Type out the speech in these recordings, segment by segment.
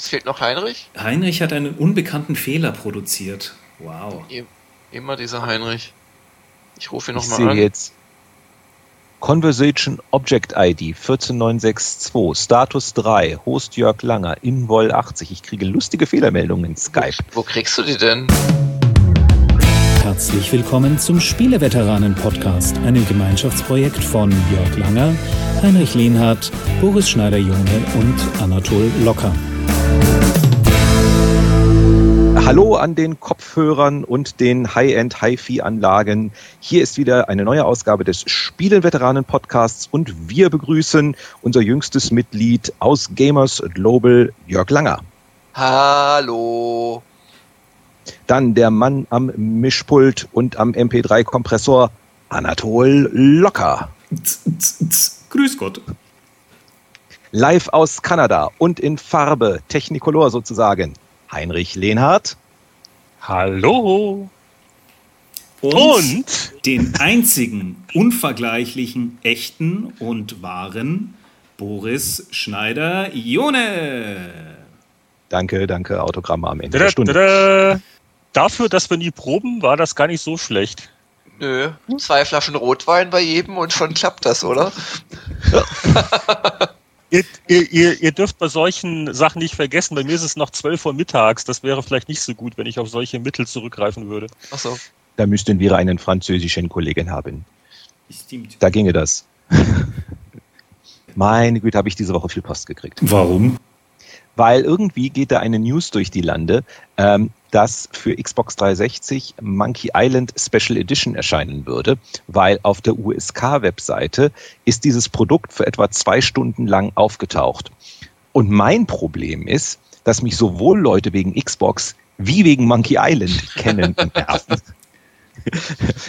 Es fehlt noch Heinrich. Heinrich hat einen unbekannten Fehler produziert. Wow. Immer dieser Heinrich. Ich rufe ihn nochmal an. Ich sehe jetzt Conversation Object ID 14962, Status 3, Host Jörg Langer, Invol 80. Ich kriege lustige Fehlermeldungen in Skype. Wo, wo kriegst du die denn? Herzlich willkommen zum Spieleveteranen-Podcast, einem Gemeinschaftsprojekt von Jörg Langer, Heinrich Lehnhardt, Boris Schneider-Jone und Anatol Locker. Hallo an den Kopfhörern und den High-End Hi-Fi-Anlagen. Hier ist wieder eine neue Ausgabe des Spieleveteranen-Podcasts und wir begrüßen unser jüngstes Mitglied aus Gamers Global, Jörg Langer. Hallo. Dann der Mann am Mischpult und am MP3-Kompressor, Anatol Locker. Grüß Gott. Live aus Kanada und in Farbe, Technicolor sozusagen, Heinrich Lehnhardt. Hallo. Und, und, den einzigen unvergleichlichen, echten und wahren Boris Schneider-Jone. Danke, danke, Autogramme am Ende da, der Stunde. Da, da. Dafür, dass wir nie proben, war das gar nicht so schlecht. Nö, zwei Flaschen Rotwein bei jedem und schon klappt das, oder? ihr, ihr, ihr, dürft bei solchen Sachen nicht vergessen, bei mir ist es noch 12 Uhr mittags. Das wäre vielleicht nicht so gut, wenn ich auf solche Mittel zurückgreifen würde. Ach so. Da müssten wir einen französischen Kollegen haben. Stimmt. Da ginge das. Meine Güte, habe ich diese Woche viel Post gekriegt. Warum? Weil irgendwie geht da eine News durch die Lande, ähm, dass für Xbox 360 Monkey Island Special Edition erscheinen würde, weil auf der USK-Webseite ist dieses Produkt für etwa zwei Stunden lang aufgetaucht. Und mein Problem ist, dass mich sowohl Leute wegen Xbox wie wegen Monkey Island kennen.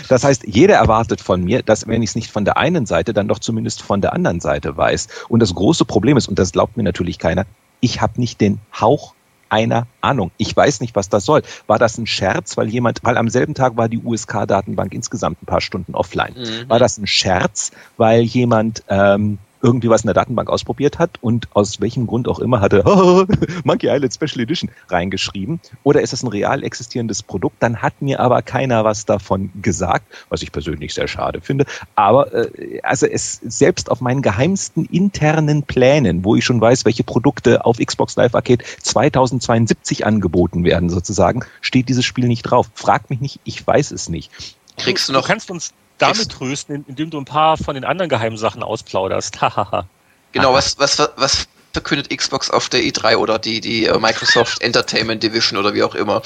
Das heißt, jeder erwartet von mir, dass wenn ich es nicht von der einen Seite, dann doch zumindest von der anderen Seite weiß. Und das große Problem ist, und das glaubt mir natürlich keiner, ich habe nicht den Hauch einer Ahnung. Ich weiß nicht, was das soll. War das ein Scherz, weil jemand, weil am selben Tag war die USK-Datenbank insgesamt ein paar Stunden offline. Mhm. War das ein Scherz, weil jemand ähm, irgendwie was in der Datenbank ausprobiert hat und aus welchem Grund auch immer hatte oh, Monkey Island Special Edition reingeschrieben. Oder ist es ein real existierendes Produkt? Dann hat mir aber keiner was davon gesagt, was ich persönlich sehr schade finde. Aber äh, also es selbst auf meinen geheimsten internen Plänen, wo ich schon weiß, welche Produkte auf Xbox Live Arcade 2072 angeboten werden, sozusagen, steht dieses Spiel nicht drauf. Frag mich nicht, ich weiß es nicht. Kriegst du noch? Du kannst uns damit trösten, indem du ein paar von den anderen geheimen Sachen ausplauderst. genau, was, was, was verkündet Xbox auf der E3 oder die, die äh, Microsoft Entertainment Division oder wie auch immer?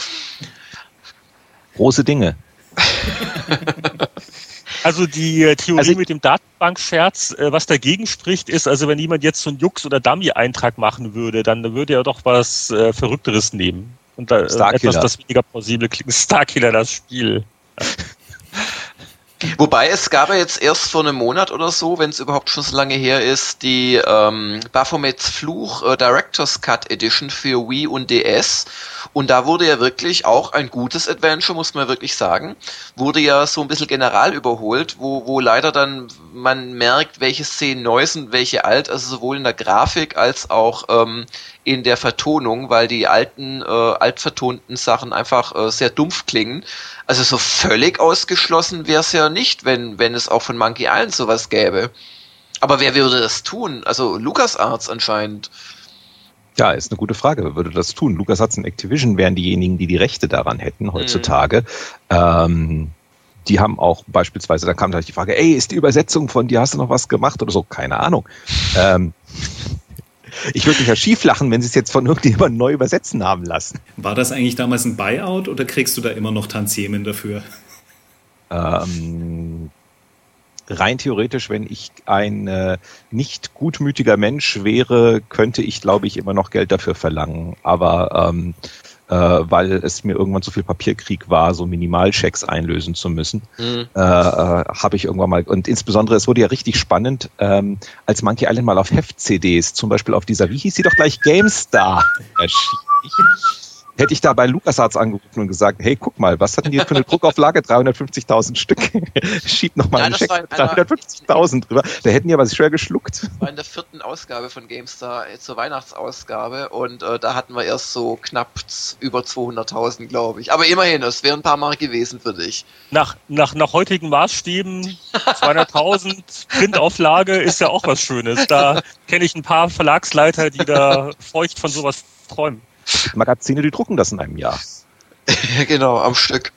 Große Dinge. Also die äh, Theorie also mit dem Datenbankscherz, äh, was dagegen spricht, ist, also wenn jemand jetzt so einen Jux- oder Dummy-Eintrag machen würde, dann würde er doch was äh, Verrückteres nehmen. Und da, etwas, das weniger plausibel klingt. Starkiller, das Spiel. Wobei es gab ja jetzt erst vor einem Monat oder so, wenn es überhaupt schon so lange her ist, die ähm, Baphomets Fluch äh, Director's Cut Edition für Wii und DS. Und da wurde ja wirklich auch ein gutes Adventure, muss man wirklich sagen, wurde ja so ein bisschen general überholt, wo, wo leider dann man merkt, welche Szenen neu sind, welche alt, also sowohl in der Grafik als auch ähm, in der Vertonung, weil die alten, äh, altvertonten Sachen einfach äh, sehr dumpf klingen. Also so völlig ausgeschlossen wäre es ja nicht, wenn, wenn es auch von Monkey Island sowas gäbe. Aber wer würde das tun? Also LucasArts anscheinend. Ja, ist eine gute Frage. Wer würde das tun? LucasArts und Activision wären diejenigen, die die Rechte daran hätten heutzutage. Mhm. Ähm, die haben auch beispielsweise, da kam gleich die Frage, ey, ist die Übersetzung von dir, hast du noch was gemacht oder so? Keine Ahnung. Ähm, ich würde mich ja schief lachen, wenn sie es jetzt von irgendjemandem neu übersetzen haben lassen. War das eigentlich damals ein Buyout oder kriegst du da immer noch Tantiemen dafür? Ähm, rein theoretisch, wenn ich ein äh, nicht gutmütiger Mensch wäre, könnte ich, glaube ich, immer noch Geld dafür verlangen. Aber ähm, äh, weil es mir irgendwann zu viel Papierkrieg war, so Minimalchecks einlösen zu müssen, mhm. äh, äh, habe ich irgendwann mal, und insbesondere, es wurde ja richtig spannend, ähm, als Monkey Island mal auf Heft-CDs, zum Beispiel auf dieser, wie hieß sie doch gleich, GameStar erschien. Hätte ich da bei LucasArts angerufen und gesagt, hey, guck mal, was hatten die für eine Druckauflage? 350.000 Stück. Schieb nochmal einen Scheck 350.000 drüber. Da hätten die aber schwer geschluckt. Das war in der vierten Ausgabe von GameStar äh, zur Weihnachtsausgabe und äh, da hatten wir erst so knapp über 200.000, glaube ich. Aber immerhin, es wären ein paar Mal gewesen für dich. Nach, nach, nach heutigen Maßstäben 200.000 Printauflage ist ja auch was Schönes. Da kenne ich ein paar Verlagsleiter, die da feucht von sowas träumen. Magazine, die drucken das in einem Jahr. genau, am Stück.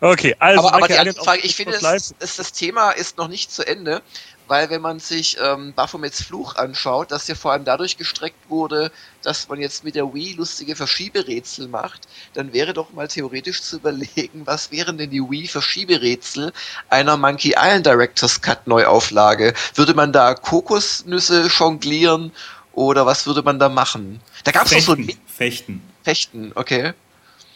Okay, also. Aber, aber die andere Frage, ich finde, das, das, Thema ist noch nicht zu Ende, weil wenn man sich ähm, Baphomets Fluch anschaut, das ja vor allem dadurch gestreckt wurde, dass man jetzt mit der Wii lustige Verschieberätsel macht, dann wäre doch mal theoretisch zu überlegen, was wären denn die Wii Verschieberätsel einer Monkey Island Directors Cut Neuauflage? Würde man da Kokosnüsse jonglieren oder was würde man da machen? Da gab es doch so ein Fechten. Fechten, okay.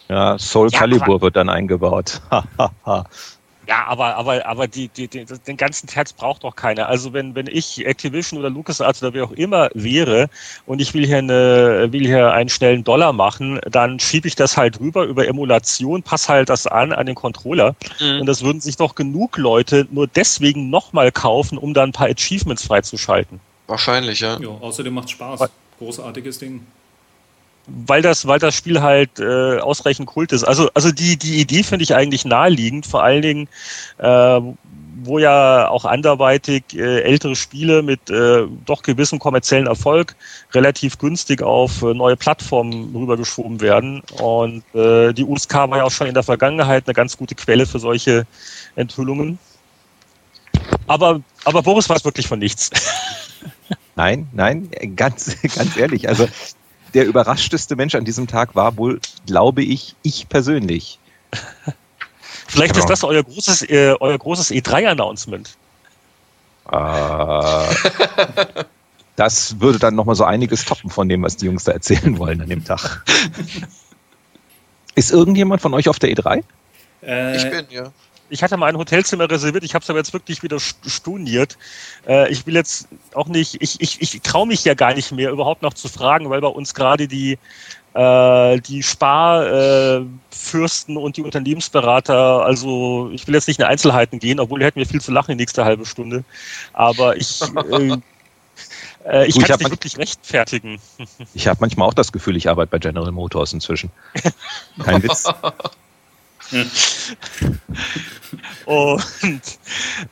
Ja, Soul ja, Calibur wird dann eingebaut. ja, aber, aber, aber die, die, die, den ganzen Terz braucht doch keiner. Also wenn, wenn ich Activision oder LucasArts oder wer auch immer wäre und ich will hier eine, will hier einen schnellen Dollar machen, dann schiebe ich das halt rüber über Emulation, pass halt das an an den Controller. Mhm. Und das würden sich doch genug Leute nur deswegen nochmal kaufen, um dann ein paar Achievements freizuschalten. Wahrscheinlich, ja. Ja, außerdem macht Spaß. Großartiges Ding weil das, weil das Spiel halt äh, ausreichend kult ist. Also, also die, die Idee finde ich eigentlich naheliegend, vor allen Dingen, äh, wo ja auch anderweitig äh, ältere Spiele mit äh, doch gewissem kommerziellen Erfolg relativ günstig auf äh, neue Plattformen rübergeschoben werden. Und äh, die USK war ja auch schon in der Vergangenheit eine ganz gute Quelle für solche Enthüllungen. Aber, aber Boris weiß wirklich von nichts. Nein, nein, ganz, ganz ehrlich. Also der überraschteste Mensch an diesem Tag war wohl, glaube ich, ich persönlich. Vielleicht genau. ist das euer großes, äh, euer großes E3-Announcement. Äh, das würde dann nochmal so einiges toppen von dem, was die Jungs da erzählen wollen an dem Tag. ist irgendjemand von euch auf der E3? Äh, ich bin, ja ich hatte mal ein Hotelzimmer reserviert, ich habe es aber jetzt wirklich wieder storniert. Äh, ich will jetzt auch nicht, ich, ich, ich traue mich ja gar nicht mehr überhaupt noch zu fragen, weil bei uns gerade die, äh, die Sparfürsten äh, und die Unternehmensberater, also ich will jetzt nicht in Einzelheiten gehen, obwohl hätten wir viel zu lachen die nächste halbe Stunde. Aber ich, äh, äh, ich kann es nicht wirklich rechtfertigen. Ich habe manchmal auch das Gefühl, ich arbeite bei General Motors inzwischen. Kein Witz. und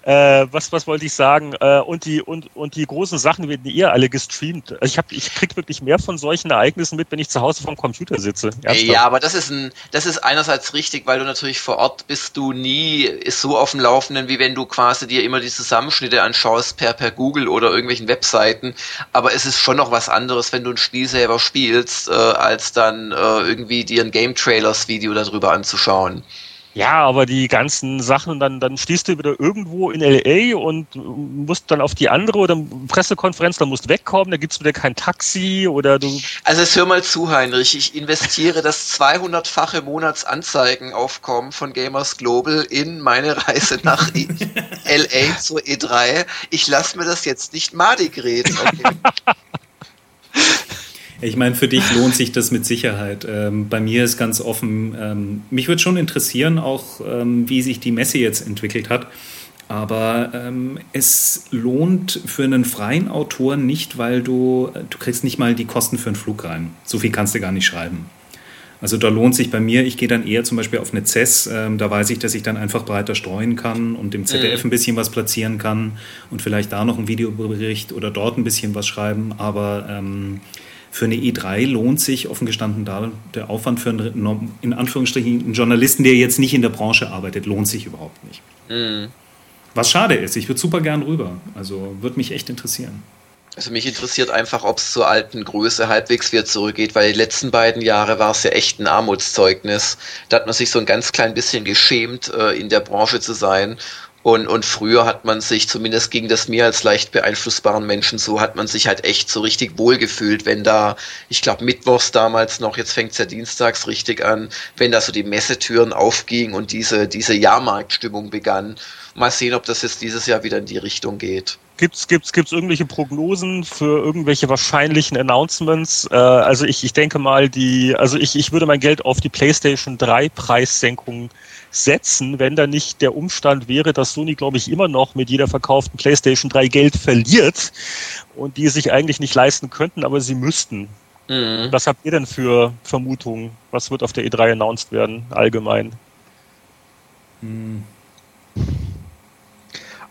äh, was, was wollte ich sagen? Äh, und, die, und, und die großen Sachen werden ihr alle gestreamt. Ich, hab, ich krieg wirklich mehr von solchen Ereignissen mit, wenn ich zu Hause vom Computer sitze. Ernsthaft. Ja, aber das ist, ein, das ist einerseits richtig, weil du natürlich vor Ort bist du nie so auf dem Laufenden, wie wenn du quasi dir immer die Zusammenschnitte anschaust per, per Google oder irgendwelchen Webseiten. Aber es ist schon noch was anderes, wenn du ein Spiel selber spielst, äh, als dann äh, irgendwie dir ein Game Trailers Video darüber anzuschauen. Ja, aber die ganzen Sachen, dann, dann stehst du wieder irgendwo in LA und musst dann auf die andere oder Pressekonferenz, dann musst wegkommen, da gibt's wieder kein Taxi oder du. Also jetzt hör mal zu, Heinrich, ich investiere das 200-fache Monatsanzeigenaufkommen von Gamers Global in meine Reise nach LA zur E3. Ich lasse mir das jetzt nicht madig reden. Okay. Ich meine, für dich lohnt sich das mit Sicherheit. Ähm, bei mir ist ganz offen, ähm, mich würde schon interessieren, auch ähm, wie sich die Messe jetzt entwickelt hat. Aber ähm, es lohnt für einen freien Autor nicht, weil du, du kriegst nicht mal die Kosten für einen Flug rein. So viel kannst du gar nicht schreiben. Also da lohnt sich bei mir, ich gehe dann eher zum Beispiel auf eine CES, ähm, da weiß ich, dass ich dann einfach breiter streuen kann und im ZDF mhm. ein bisschen was platzieren kann und vielleicht da noch einen Videobericht oder dort ein bisschen was schreiben. Aber ähm, für eine E3 lohnt sich offen gestanden da der Aufwand für einen, in Anführungsstrichen, einen Journalisten, der jetzt nicht in der Branche arbeitet, lohnt sich überhaupt nicht. Mhm. Was schade ist, ich würde super gern rüber. Also würde mich echt interessieren. Also mich interessiert einfach, ob es zur alten Größe halbwegs wieder zurückgeht, weil die letzten beiden Jahre war es ja echt ein Armutszeugnis. Da hat man sich so ein ganz klein bisschen geschämt, äh, in der Branche zu sein. Und, und früher hat man sich, zumindest gegen das mehr als leicht beeinflussbaren Menschen so, hat man sich halt echt so richtig wohlgefühlt, wenn da, ich glaube mittwochs damals noch, jetzt fängt es ja dienstags richtig an, wenn da so die Messetüren aufgingen und diese, diese Jahrmarktstimmung begann. Mal sehen, ob das jetzt dieses Jahr wieder in die Richtung geht. Gibt's, gibt's, gibt's irgendwelche Prognosen für irgendwelche wahrscheinlichen Announcements? Äh, also ich, ich denke mal, die, also ich, ich würde mein Geld auf die PlayStation 3 Preissenkung setzen, wenn da nicht der Umstand wäre, dass Sony, glaube ich, immer noch mit jeder verkauften PlayStation 3 Geld verliert und die es sich eigentlich nicht leisten könnten, aber sie müssten. Mhm. Was habt ihr denn für Vermutungen? Was wird auf der E3 announced werden, allgemein? Mhm.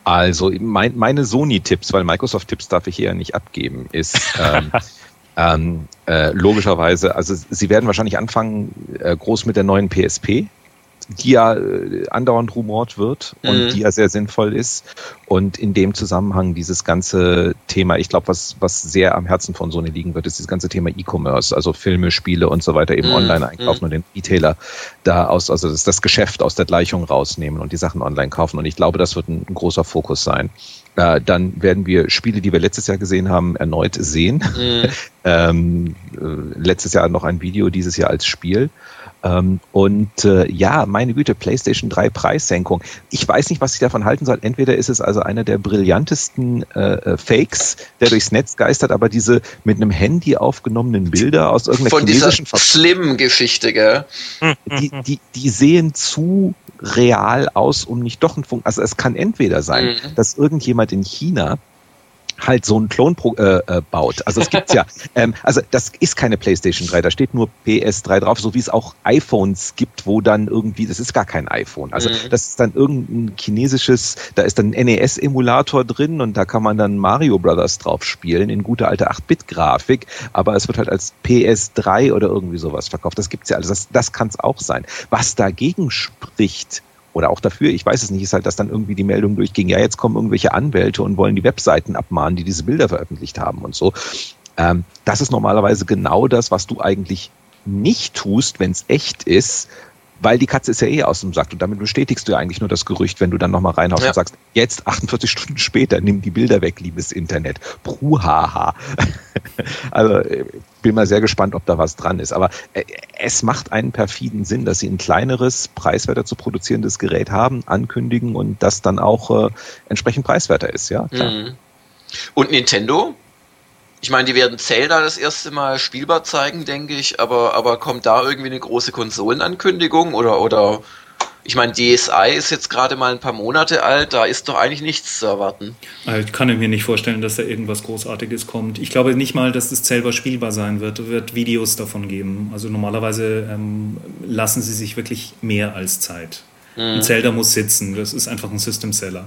Also mein, meine Sony-Tipps, weil Microsoft-Tipps darf ich hier ja nicht abgeben, ist ähm, ähm, äh, logischerweise, also sie werden wahrscheinlich anfangen äh, groß mit der neuen PSP die ja äh, andauernd rumort wird und mhm. die ja sehr sinnvoll ist. Und in dem Zusammenhang dieses ganze Thema, ich glaube, was, was sehr am Herzen von Sony liegen wird, ist dieses ganze Thema E-Commerce, also Filme, Spiele und so weiter, eben mhm. online einkaufen mhm. und den Retailer da aus, also das, das Geschäft aus der Gleichung rausnehmen und die Sachen online kaufen. Und ich glaube, das wird ein, ein großer Fokus sein. Äh, dann werden wir Spiele, die wir letztes Jahr gesehen haben, erneut sehen. Mhm. ähm, äh, letztes Jahr noch ein Video, dieses Jahr als Spiel. Ähm, und äh, ja, meine Güte, PlayStation 3 Preissenkung. Ich weiß nicht, was ich davon halten soll. Entweder ist es also einer der brillantesten äh, äh Fakes, der durchs Netz geistert, aber diese mit einem Handy aufgenommenen Bilder aus irgendeiner Von chinesischen dieser Slim-Geschichte, gell? Die, die, die sehen zu real aus, um nicht doch ein Funk. Also es kann entweder sein, mhm. dass irgendjemand in China halt so einen Klon äh, äh, baut. Also es gibt's ja. Ähm, also das ist keine PlayStation 3, da steht nur PS3 drauf, so wie es auch iPhones gibt, wo dann irgendwie, das ist gar kein iPhone. Also mhm. das ist dann irgendein chinesisches, da ist dann ein NES-Emulator drin und da kann man dann Mario Brothers drauf spielen in gute alte 8-Bit-Grafik, aber es wird halt als PS3 oder irgendwie sowas verkauft. Das gibt's ja alles. Das, das kann es auch sein. Was dagegen spricht, oder auch dafür, ich weiß es nicht, ist halt, dass dann irgendwie die Meldung durchging, ja, jetzt kommen irgendwelche Anwälte und wollen die Webseiten abmahnen, die diese Bilder veröffentlicht haben und so. Ähm, das ist normalerweise genau das, was du eigentlich nicht tust, wenn es echt ist, weil die Katze ist ja eh aus dem Sack und damit bestätigst du ja eigentlich nur das Gerücht, wenn du dann nochmal reinhaust ja. und sagst, jetzt 48 Stunden später, nimm die Bilder weg, liebes Internet. Bruhaha. also bin mal sehr gespannt, ob da was dran ist. Aber äh, es macht einen perfiden Sinn, dass sie ein kleineres, preiswerter zu produzierendes Gerät haben, ankündigen und das dann auch äh, entsprechend preiswerter ist, ja. Klar. Mhm. Und Nintendo? Ich meine, die werden Zelda das erste Mal spielbar zeigen, denke ich, aber, aber kommt da irgendwie eine große Konsolenankündigung oder, oder ich meine, DSi ist jetzt gerade mal ein paar Monate alt, da ist doch eigentlich nichts zu erwarten. Ich kann mir nicht vorstellen, dass da irgendwas Großartiges kommt. Ich glaube nicht mal, dass das selber spielbar sein wird. Es wird Videos davon geben. Also normalerweise ähm, lassen sie sich wirklich mehr als Zeit. Mhm. Ein Zelda muss sitzen, das ist einfach ein System-Seller.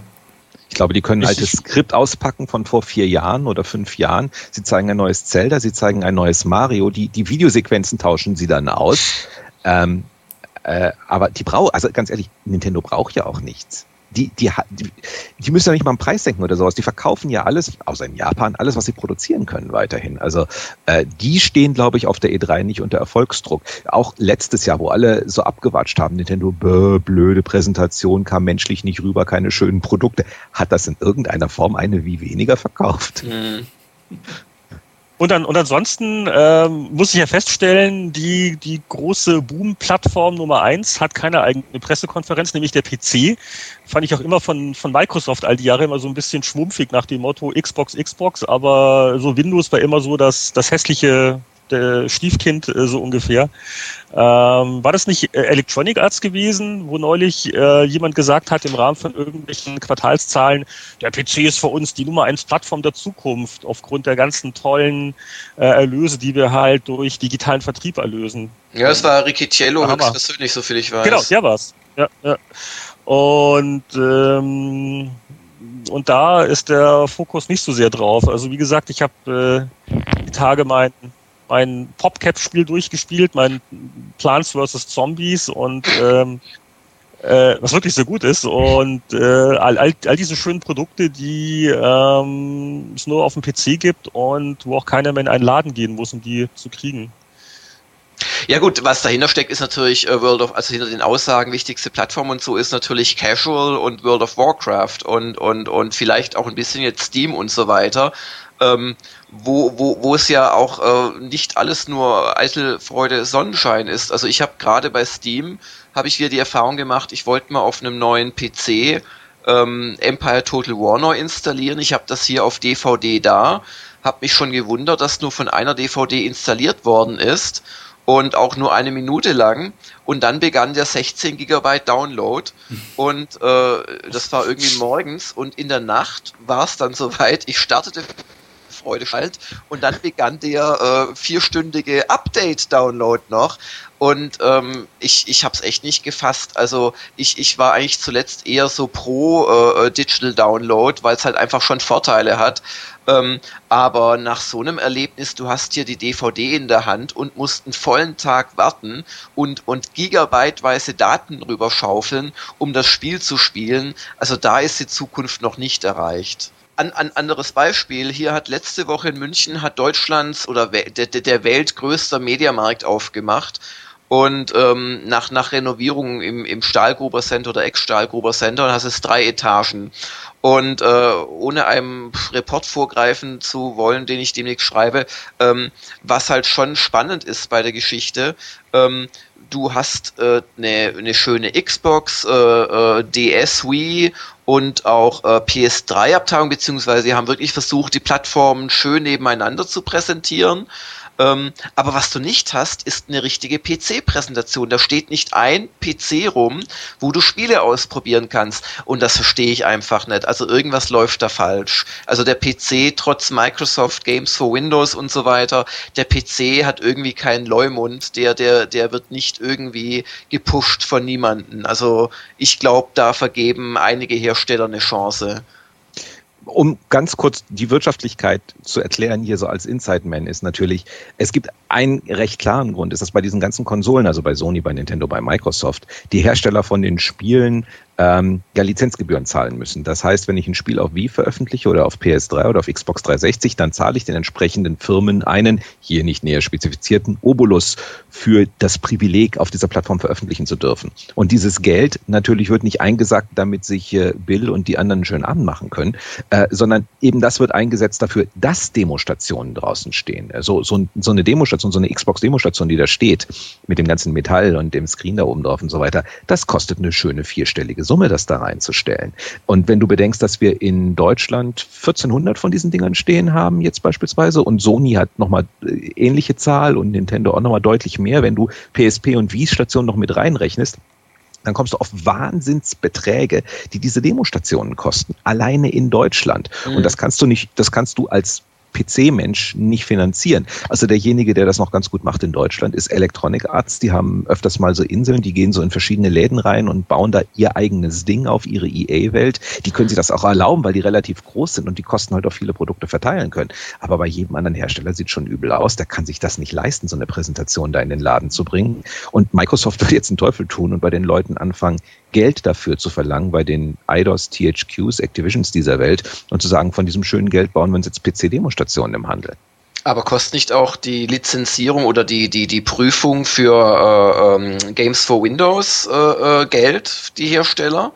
Ich glaube, die können ein altes Skript auspacken von vor vier Jahren oder fünf Jahren. Sie zeigen ein neues Zelda, sie zeigen ein neues Mario. Die, die Videosequenzen tauschen sie dann aus. Ähm, äh, aber die braucht, also ganz ehrlich, Nintendo braucht ja auch nichts die, die, die, müssen ja nicht mal einen Preis senken oder sowas. Die verkaufen ja alles, außer in Japan, alles, was sie produzieren können weiterhin. Also äh, die stehen, glaube ich, auf der E3 nicht unter Erfolgsdruck. Auch letztes Jahr, wo alle so abgewatscht haben, Nintendo, bäh, blöde Präsentation, kam menschlich nicht rüber, keine schönen Produkte. Hat das in irgendeiner Form eine wie weniger verkauft? Mhm. Und, dann, und ansonsten ähm, muss ich ja feststellen, die, die große Boom-Plattform Nummer eins hat keine eigene Pressekonferenz, nämlich der PC. Fand ich auch immer von, von Microsoft all die Jahre immer so ein bisschen schwumpfig nach dem Motto Xbox, Xbox, aber so Windows war immer so das, das hässliche der Stiefkind äh, so ungefähr. Ähm, war das nicht äh, Electronic Arts gewesen, wo neulich äh, jemand gesagt hat im Rahmen von irgendwelchen Quartalszahlen, der PC ist für uns die Nummer eins Plattform der Zukunft aufgrund der ganzen tollen äh, Erlöse, die wir halt durch digitalen Vertrieb erlösen. Ja, es war Ricciello höchstpersönlich, so viel ich weiß. Genau, der war's. Ja, ja. Und ähm, und da ist der Fokus nicht so sehr drauf. Also wie gesagt, ich habe äh, die Tage meinen mein PopCap-Spiel durchgespielt, mein Plants vs. Zombies und ähm, äh, was wirklich sehr gut ist und äh, all, all, all diese schönen Produkte, die ähm, es nur auf dem PC gibt und wo auch keiner mehr in einen Laden gehen muss, um die zu kriegen. Ja gut, was dahinter steckt, ist natürlich äh, World of, also hinter den Aussagen wichtigste Plattform und so ist natürlich Casual und World of Warcraft und und und vielleicht auch ein bisschen jetzt Steam und so weiter ähm, wo, wo, wo es ja auch äh, nicht alles nur eitel Freude Sonnenschein ist. Also ich habe gerade bei Steam, habe ich wieder die Erfahrung gemacht, ich wollte mal auf einem neuen PC ähm, Empire Total War neu installieren. Ich habe das hier auf DVD da, habe mich schon gewundert, dass nur von einer DVD installiert worden ist und auch nur eine Minute lang. Und dann begann der 16 Gigabyte Download und äh, das war irgendwie morgens und in der Nacht war es dann soweit. Ich startete Freude schalt. Und dann begann der äh, vierstündige Update-Download noch. Und ähm, ich, ich habe es echt nicht gefasst. Also ich, ich war eigentlich zuletzt eher so pro äh, Digital Download, weil es halt einfach schon Vorteile hat. Ähm, aber nach so einem Erlebnis, du hast hier die DVD in der Hand und musst einen vollen Tag warten und, und gigabyteweise Daten rüberschaufeln, um das Spiel zu spielen. Also da ist die Zukunft noch nicht erreicht an, an anderes Beispiel. Hier hat letzte Woche in München hat Deutschlands oder der, der weltgrößter Mediamarkt aufgemacht. Und ähm, nach, nach Renovierung im, im Stahlgruber Center oder Ex-Stahlgruber Center, und hast es drei Etagen. Und äh, ohne einem Report vorgreifen zu wollen, den ich demnächst schreibe, ähm, was halt schon spannend ist bei der Geschichte, ähm, du hast äh, eine, eine schöne Xbox, äh, äh, DS, Wii und auch äh, PS3-Abteilung, beziehungsweise sie haben wirklich versucht, die Plattformen schön nebeneinander zu präsentieren. Ähm, aber was du nicht hast, ist eine richtige PC-Präsentation. Da steht nicht ein PC rum, wo du Spiele ausprobieren kannst. Und das verstehe ich einfach nicht. Also irgendwas läuft da falsch. Also der PC, trotz Microsoft Games for Windows und so weiter, der PC hat irgendwie keinen Leumund. Der, der, der wird nicht irgendwie gepusht von niemanden. Also ich glaube, da vergeben einige Hersteller eine Chance um ganz kurz die Wirtschaftlichkeit zu erklären, hier so als Inside-Man ist natürlich, es gibt einen recht klaren Grund, ist das bei diesen ganzen Konsolen, also bei Sony, bei Nintendo, bei Microsoft, die Hersteller von den Spielen ähm, ja Lizenzgebühren zahlen müssen. Das heißt, wenn ich ein Spiel auf Wii veröffentliche oder auf PS3 oder auf Xbox 360, dann zahle ich den entsprechenden Firmen einen, hier nicht näher spezifizierten, Obolus für das Privileg, auf dieser Plattform veröffentlichen zu dürfen. Und dieses Geld natürlich wird nicht eingesackt, damit sich äh, Bill und die anderen Abend machen können, äh, sondern eben das wird eingesetzt dafür, dass Demostationen draußen stehen. So, so, so eine Demostation, so eine Xbox-Demostation, die da steht, mit dem ganzen Metall und dem Screen da oben drauf und so weiter, das kostet eine schöne vierstellige Summe, das da reinzustellen. Und wenn du bedenkst, dass wir in Deutschland 1400 von diesen Dingern stehen haben, jetzt beispielsweise, und Sony hat nochmal äh, ähnliche Zahl und Nintendo auch nochmal deutlich mehr, wenn du PSP und Wii-Stationen noch mit reinrechnest, dann kommst du auf Wahnsinnsbeträge, die diese Demostationen kosten, alleine in Deutschland. Mhm. Und das kannst du nicht, das kannst du als PC-Mensch nicht finanzieren. Also derjenige, der das noch ganz gut macht in Deutschland, ist Electronic Arts. Die haben öfters mal so Inseln, die gehen so in verschiedene Läden rein und bauen da ihr eigenes Ding auf ihre EA-Welt. Die können sich das auch erlauben, weil die relativ groß sind und die Kosten halt auf viele Produkte verteilen können. Aber bei jedem anderen Hersteller sieht schon übel aus. Der kann sich das nicht leisten, so eine Präsentation da in den Laden zu bringen. Und Microsoft wird jetzt einen Teufel tun und bei den Leuten anfangen, Geld dafür zu verlangen bei den IDOS, THQs, Activisions dieser Welt und zu sagen, von diesem schönen Geld bauen wir uns jetzt PC-Demonstrationen im Handel. Aber kostet nicht auch die Lizenzierung oder die, die, die Prüfung für äh, ähm, Games for Windows äh, äh, Geld, die Hersteller?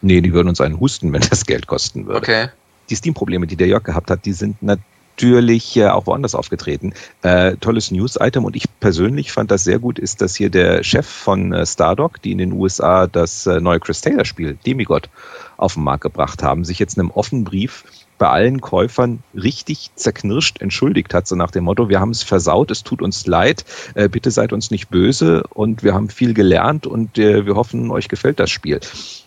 Nee, die würden uns einen husten, wenn das Geld kosten würde. Okay. Die Steam-Probleme, die der Jörg gehabt hat, die sind natürlich natürlich äh, auch woanders aufgetreten. Äh, tolles News-Item und ich persönlich fand das sehr gut, ist, dass hier der Chef von äh, Stardock, die in den USA das äh, neue Chris Taylor-Spiel Demigod auf den Markt gebracht haben, sich jetzt in einem offenen Brief bei allen Käufern richtig zerknirscht entschuldigt hat, so nach dem Motto, wir haben es versaut, es tut uns leid, äh, bitte seid uns nicht böse und wir haben viel gelernt und wir hoffen, euch gefällt das Spiel.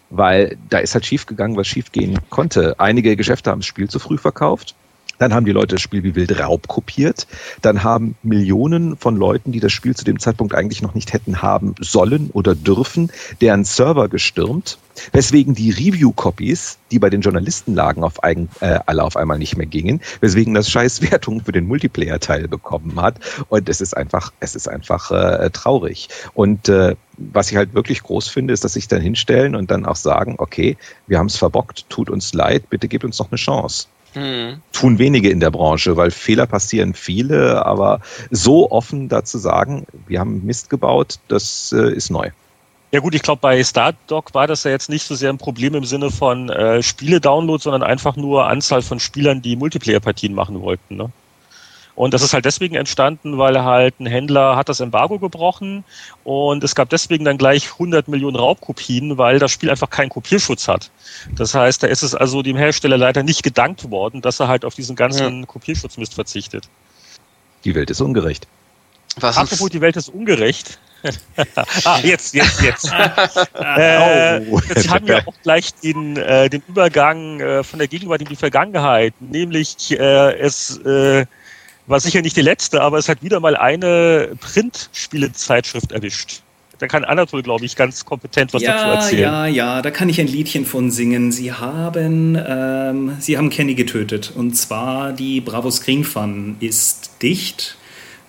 Weil da ist halt schiefgegangen, was schiefgehen konnte. Einige Geschäfte haben das Spiel zu früh verkauft. Dann haben die Leute das Spiel wie wild Raub kopiert. Dann haben Millionen von Leuten, die das Spiel zu dem Zeitpunkt eigentlich noch nicht hätten haben sollen oder dürfen, deren Server gestürmt. Weswegen die Review-Copies, die bei den Journalisten lagen, auf eigen, äh, alle auf einmal nicht mehr gingen. Weswegen das scheiß Wertung für den Multiplayer-Teil bekommen hat. Und es ist einfach, es ist einfach äh, traurig. Und äh, was ich halt wirklich groß finde, ist, dass sich dann hinstellen und dann auch sagen, okay, wir haben es verbockt, tut uns leid, bitte gebt uns noch eine Chance. Hm. Tun wenige in der Branche, weil Fehler passieren viele, aber so offen dazu sagen, wir haben Mist gebaut, das äh, ist neu. Ja gut, ich glaube, bei Stardock war das ja jetzt nicht so sehr ein Problem im Sinne von äh, Spiele-Download, sondern einfach nur Anzahl von Spielern, die Multiplayer-Partien machen wollten. Ne? Und das ist halt deswegen entstanden, weil halt ein Händler hat das Embargo gebrochen und es gab deswegen dann gleich 100 Millionen Raubkopien, weil das Spiel einfach keinen Kopierschutz hat. Das heißt, da ist es also dem Hersteller leider nicht gedankt worden, dass er halt auf diesen ganzen ja. Kopierschutzmist verzichtet. Die Welt ist ungerecht. Was Apropos, die Welt ist ungerecht. ah, jetzt, jetzt, jetzt. äh, oh. Jetzt haben wir auch gleich den, äh, den Übergang äh, von der Gegenwart in die Vergangenheit. Nämlich, äh, es äh, war sicher nicht die letzte, aber es hat wieder mal eine Printspielezeitschrift erwischt. Da kann Anatol, glaube ich, ganz kompetent was ja, dazu erzählen. Ja, ja, da kann ich ein Liedchen von singen. Sie haben, ähm, Sie haben Kenny getötet. Und zwar die Bravo Screen Fun ist dicht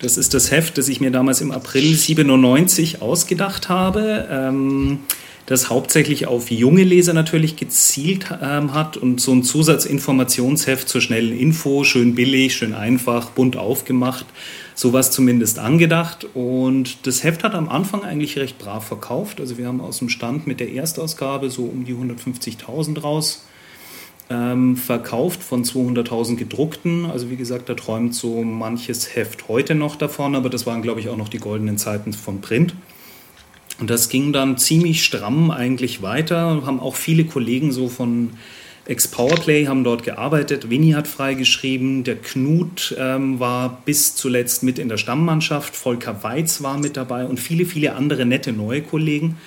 das ist das Heft, das ich mir damals im April 97 ausgedacht habe. Ähm, das hauptsächlich auf junge Leser natürlich gezielt ähm, hat und so ein Zusatzinformationsheft zur schnellen Info, schön billig, schön einfach, bunt aufgemacht, sowas zumindest angedacht. Und das Heft hat am Anfang eigentlich recht brav verkauft. Also wir haben aus dem Stand mit der Erstausgabe so um die 150.000 raus ähm, verkauft von 200.000 gedruckten. Also wie gesagt, da träumt so manches Heft heute noch davon, aber das waren, glaube ich, auch noch die goldenen Zeiten von Print. Und das ging dann ziemlich stramm eigentlich weiter. Haben auch viele Kollegen so von Ex-Powerplay haben dort gearbeitet. Winnie hat freigeschrieben. Der Knut ähm, war bis zuletzt mit in der Stammmannschaft. Volker Weiz war mit dabei und viele, viele andere nette neue Kollegen.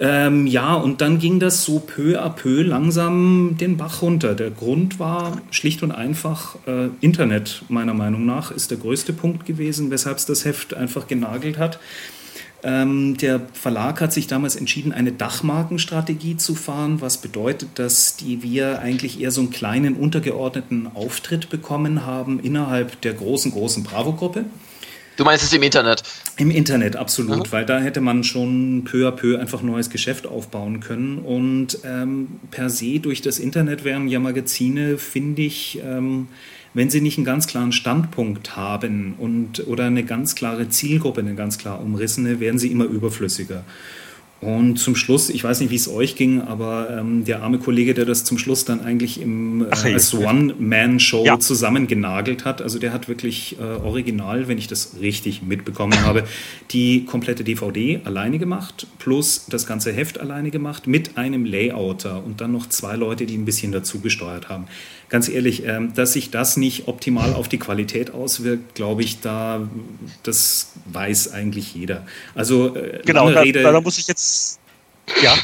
Ähm, ja, und dann ging das so peu à peu langsam den Bach runter. Der Grund war schlicht und einfach äh, Internet, meiner Meinung nach, ist der größte Punkt gewesen, weshalb es das Heft einfach genagelt hat. Ähm, der Verlag hat sich damals entschieden, eine Dachmarkenstrategie zu fahren, was bedeutet, dass die wir eigentlich eher so einen kleinen untergeordneten Auftritt bekommen haben innerhalb der großen, großen Bravo-Gruppe. Du meinst es im Internet? Im Internet, absolut, Aha. weil da hätte man schon peu à peu einfach neues Geschäft aufbauen können. Und ähm, per se durch das Internet wären ja Magazine, finde ich, ähm, wenn sie nicht einen ganz klaren Standpunkt haben und oder eine ganz klare Zielgruppe, eine ganz klar umrissene, werden sie immer überflüssiger. Und zum Schluss, ich weiß nicht, wie es euch ging, aber ähm, der arme Kollege, der das zum Schluss dann eigentlich im, äh, als One-Man-Show ja. zusammengenagelt hat, also der hat wirklich äh, original, wenn ich das richtig mitbekommen habe, die komplette DVD alleine gemacht, plus das ganze Heft alleine gemacht, mit einem Layouter und dann noch zwei Leute, die ein bisschen dazu gesteuert haben ganz ehrlich, ähm, dass sich das nicht optimal auf die Qualität auswirkt, glaube ich, da das weiß eigentlich jeder. Also äh, genau, da, Rede, da muss ich jetzt ja.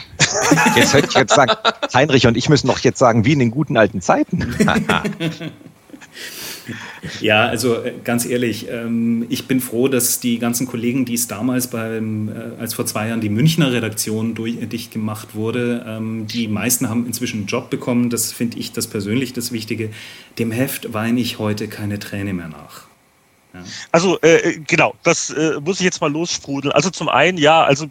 Jetzt hätte ich jetzt sagen, Heinrich und ich müssen doch jetzt sagen, wie in den guten alten Zeiten. Ja, also äh, ganz ehrlich, ähm, ich bin froh, dass die ganzen Kollegen, die es damals beim, äh, als vor zwei Jahren die Münchner Redaktion durch, äh, dicht gemacht wurde, ähm, die meisten haben inzwischen einen Job bekommen. Das finde ich das persönlich das Wichtige. Dem Heft weine ich heute keine Träne mehr nach. Ja. Also äh, genau, das äh, muss ich jetzt mal lossprudeln. Also zum einen, ja, also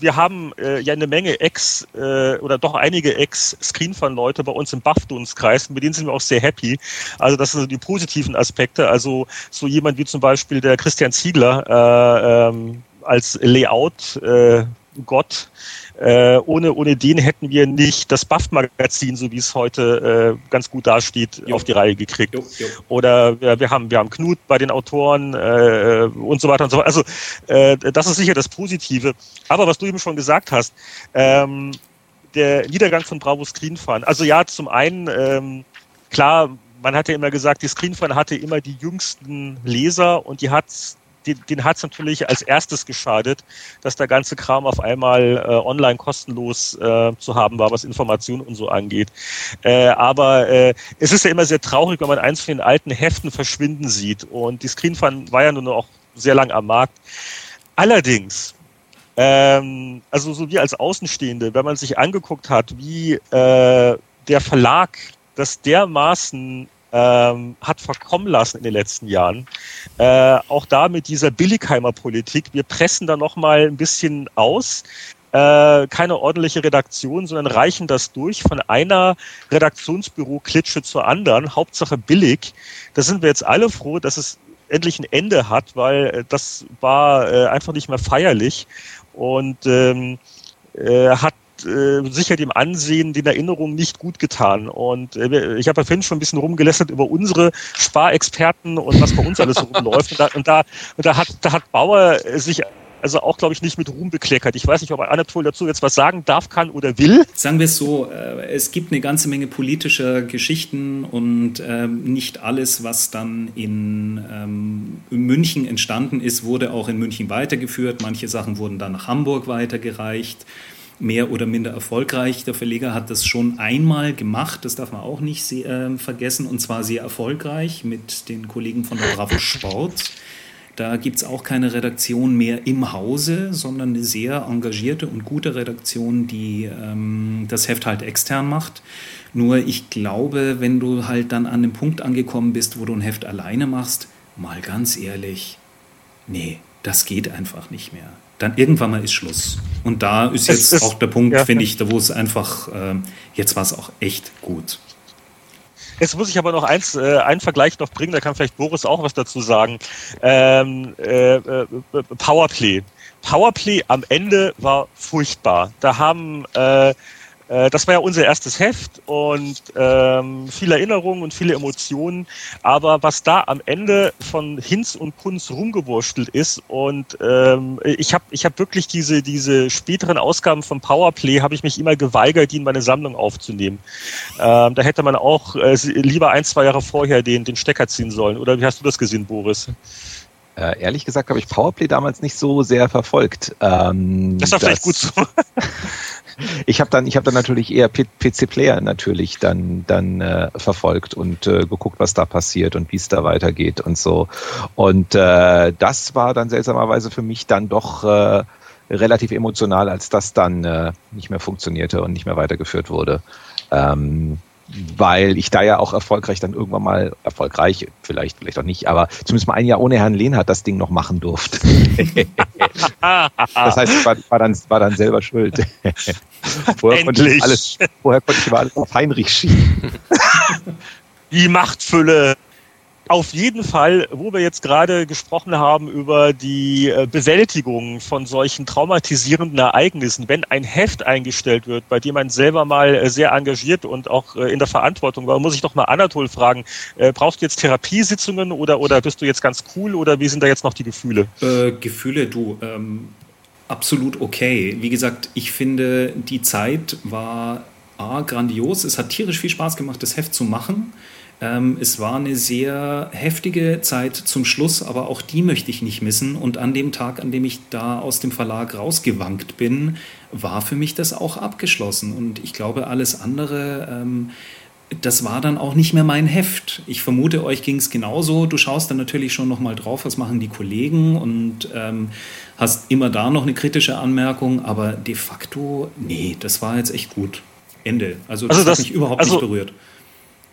wir haben äh, ja eine Menge Ex- äh, oder doch einige Ex-Screenfun-Leute bei uns im Buff-Dunstkreis, mit denen sind wir auch sehr happy. Also das sind so die positiven Aspekte. Also so jemand wie zum Beispiel der Christian Ziegler äh, ähm, als Layout äh, Gott, äh, ohne, ohne den hätten wir nicht das Buff-Magazin, so wie es heute äh, ganz gut dasteht, jo. auf die Reihe gekriegt. Jo, jo. Oder wir, wir, haben, wir haben Knut bei den Autoren äh, und so weiter und so weiter. Also äh, das ist sicher das Positive. Aber was du eben schon gesagt hast, ähm, der Niedergang von Bravo Screenfun. Also ja, zum einen, ähm, klar, man hat ja immer gesagt, die Screenfun hatte immer die jüngsten Leser und die hat den, hat es natürlich als erstes geschadet, dass der ganze Kram auf einmal äh, online kostenlos äh, zu haben war, was Informationen und so angeht. Äh, aber äh, es ist ja immer sehr traurig, wenn man eins von den alten Heften verschwinden sieht. Und die Screenfun war ja nun auch sehr lang am Markt. Allerdings, ähm, also so wie als Außenstehende, wenn man sich angeguckt hat, wie äh, der Verlag das dermaßen ähm, hat verkommen lassen in den letzten Jahren. Äh, auch da mit dieser Billigheimer-Politik. Wir pressen da noch mal ein bisschen aus. Äh, keine ordentliche Redaktion, sondern reichen das durch von einer Redaktionsbüro-Klitsche zur anderen. Hauptsache billig. Da sind wir jetzt alle froh, dass es endlich ein Ende hat, weil äh, das war äh, einfach nicht mehr feierlich und ähm, äh, hat äh, sicher dem Ansehen, den Erinnerungen nicht gut getan. Und äh, ich habe ja vorhin schon ein bisschen rumgelästert über unsere Sparexperten und was bei uns alles rumläuft. Und da, und da, und da, hat, da hat Bauer sich also auch, glaube ich, nicht mit Ruhm bekleckert. Ich weiß nicht, ob Anatol dazu jetzt was sagen darf, kann oder will. Sagen wir es so, äh, es gibt eine ganze Menge politischer Geschichten und ähm, nicht alles, was dann ähm, in München entstanden ist, wurde auch in München weitergeführt. Manche Sachen wurden dann nach Hamburg weitergereicht mehr oder minder erfolgreich. Der Verleger hat das schon einmal gemacht, das darf man auch nicht äh, vergessen, und zwar sehr erfolgreich mit den Kollegen von der Bravo Sport. Da gibt es auch keine Redaktion mehr im Hause, sondern eine sehr engagierte und gute Redaktion, die ähm, das Heft halt extern macht. Nur ich glaube, wenn du halt dann an dem Punkt angekommen bist, wo du ein Heft alleine machst, mal ganz ehrlich, nee, das geht einfach nicht mehr. Dann irgendwann mal ist Schluss. Und da ist jetzt ist, auch der Punkt, ja. finde ich, wo es einfach, äh, jetzt war es auch echt gut. Jetzt muss ich aber noch eins, äh, einen Vergleich noch bringen, da kann vielleicht Boris auch was dazu sagen. Ähm, äh, äh, Powerplay. Powerplay am Ende war furchtbar. Da haben äh, das war ja unser erstes Heft und ähm, viele Erinnerungen und viele Emotionen. Aber was da am Ende von Hinz und Kunz rumgewurstelt ist und ähm, ich habe ich hab wirklich diese, diese späteren Ausgaben von Powerplay, habe ich mich immer geweigert, die in meine Sammlung aufzunehmen. Ähm, da hätte man auch äh, lieber ein, zwei Jahre vorher den, den Stecker ziehen sollen. Oder wie hast du das gesehen, Boris? Äh, ehrlich gesagt habe ich Powerplay damals nicht so sehr verfolgt. Ähm, das war vielleicht gut so. ich habe dann, ich habe dann natürlich eher PC-Player natürlich dann dann äh, verfolgt und äh, geguckt, was da passiert und wie es da weitergeht und so. Und äh, das war dann seltsamerweise für mich dann doch äh, relativ emotional, als das dann äh, nicht mehr funktionierte und nicht mehr weitergeführt wurde. Ähm, weil ich da ja auch erfolgreich dann irgendwann mal, erfolgreich, vielleicht, vielleicht auch nicht, aber zumindest mal ein Jahr ohne Herrn Lehnhardt das Ding noch machen durfte. das heißt, ich war, war, dann, war dann selber schuld. vorher, konnte ich alles, vorher konnte ich immer alles auf Heinrich schieben. Die Machtfülle auf jeden Fall, wo wir jetzt gerade gesprochen haben über die äh, Bewältigung von solchen traumatisierenden Ereignissen, wenn ein Heft eingestellt wird, bei dem man selber mal äh, sehr engagiert und auch äh, in der Verantwortung war, muss ich doch mal Anatol fragen, brauchst du jetzt Therapiesitzungen oder, oder bist du jetzt ganz cool oder wie sind da jetzt noch die Gefühle? Äh, Gefühle, du, ähm, absolut okay. Wie gesagt, ich finde, die Zeit war A, grandios. Es hat tierisch viel Spaß gemacht, das Heft zu machen. Ähm, es war eine sehr heftige Zeit zum Schluss, aber auch die möchte ich nicht missen. Und an dem Tag, an dem ich da aus dem Verlag rausgewankt bin, war für mich das auch abgeschlossen. Und ich glaube, alles andere, ähm, das war dann auch nicht mehr mein Heft. Ich vermute, euch ging es genauso. Du schaust dann natürlich schon nochmal drauf, was machen die Kollegen und ähm, hast immer da noch eine kritische Anmerkung, aber de facto, nee, das war jetzt echt gut. Ende. Also das, also das hat mich überhaupt also, nicht berührt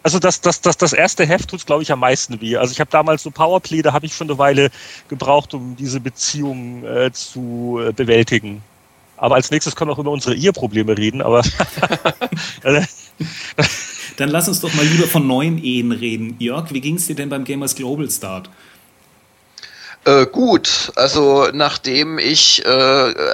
also das, das, das, das erste Heft tut glaube ich, am meisten weh. Also ich habe damals so Powerplay, da habe ich schon eine Weile gebraucht, um diese Beziehung äh, zu äh, bewältigen. Aber als nächstes können wir auch über unsere Eheprobleme reden, aber Dann lass uns doch mal lieber von neuen Ehen reden. Jörg, wie ging es dir denn beim Gamers Global Start? Äh, gut, also nachdem ich äh,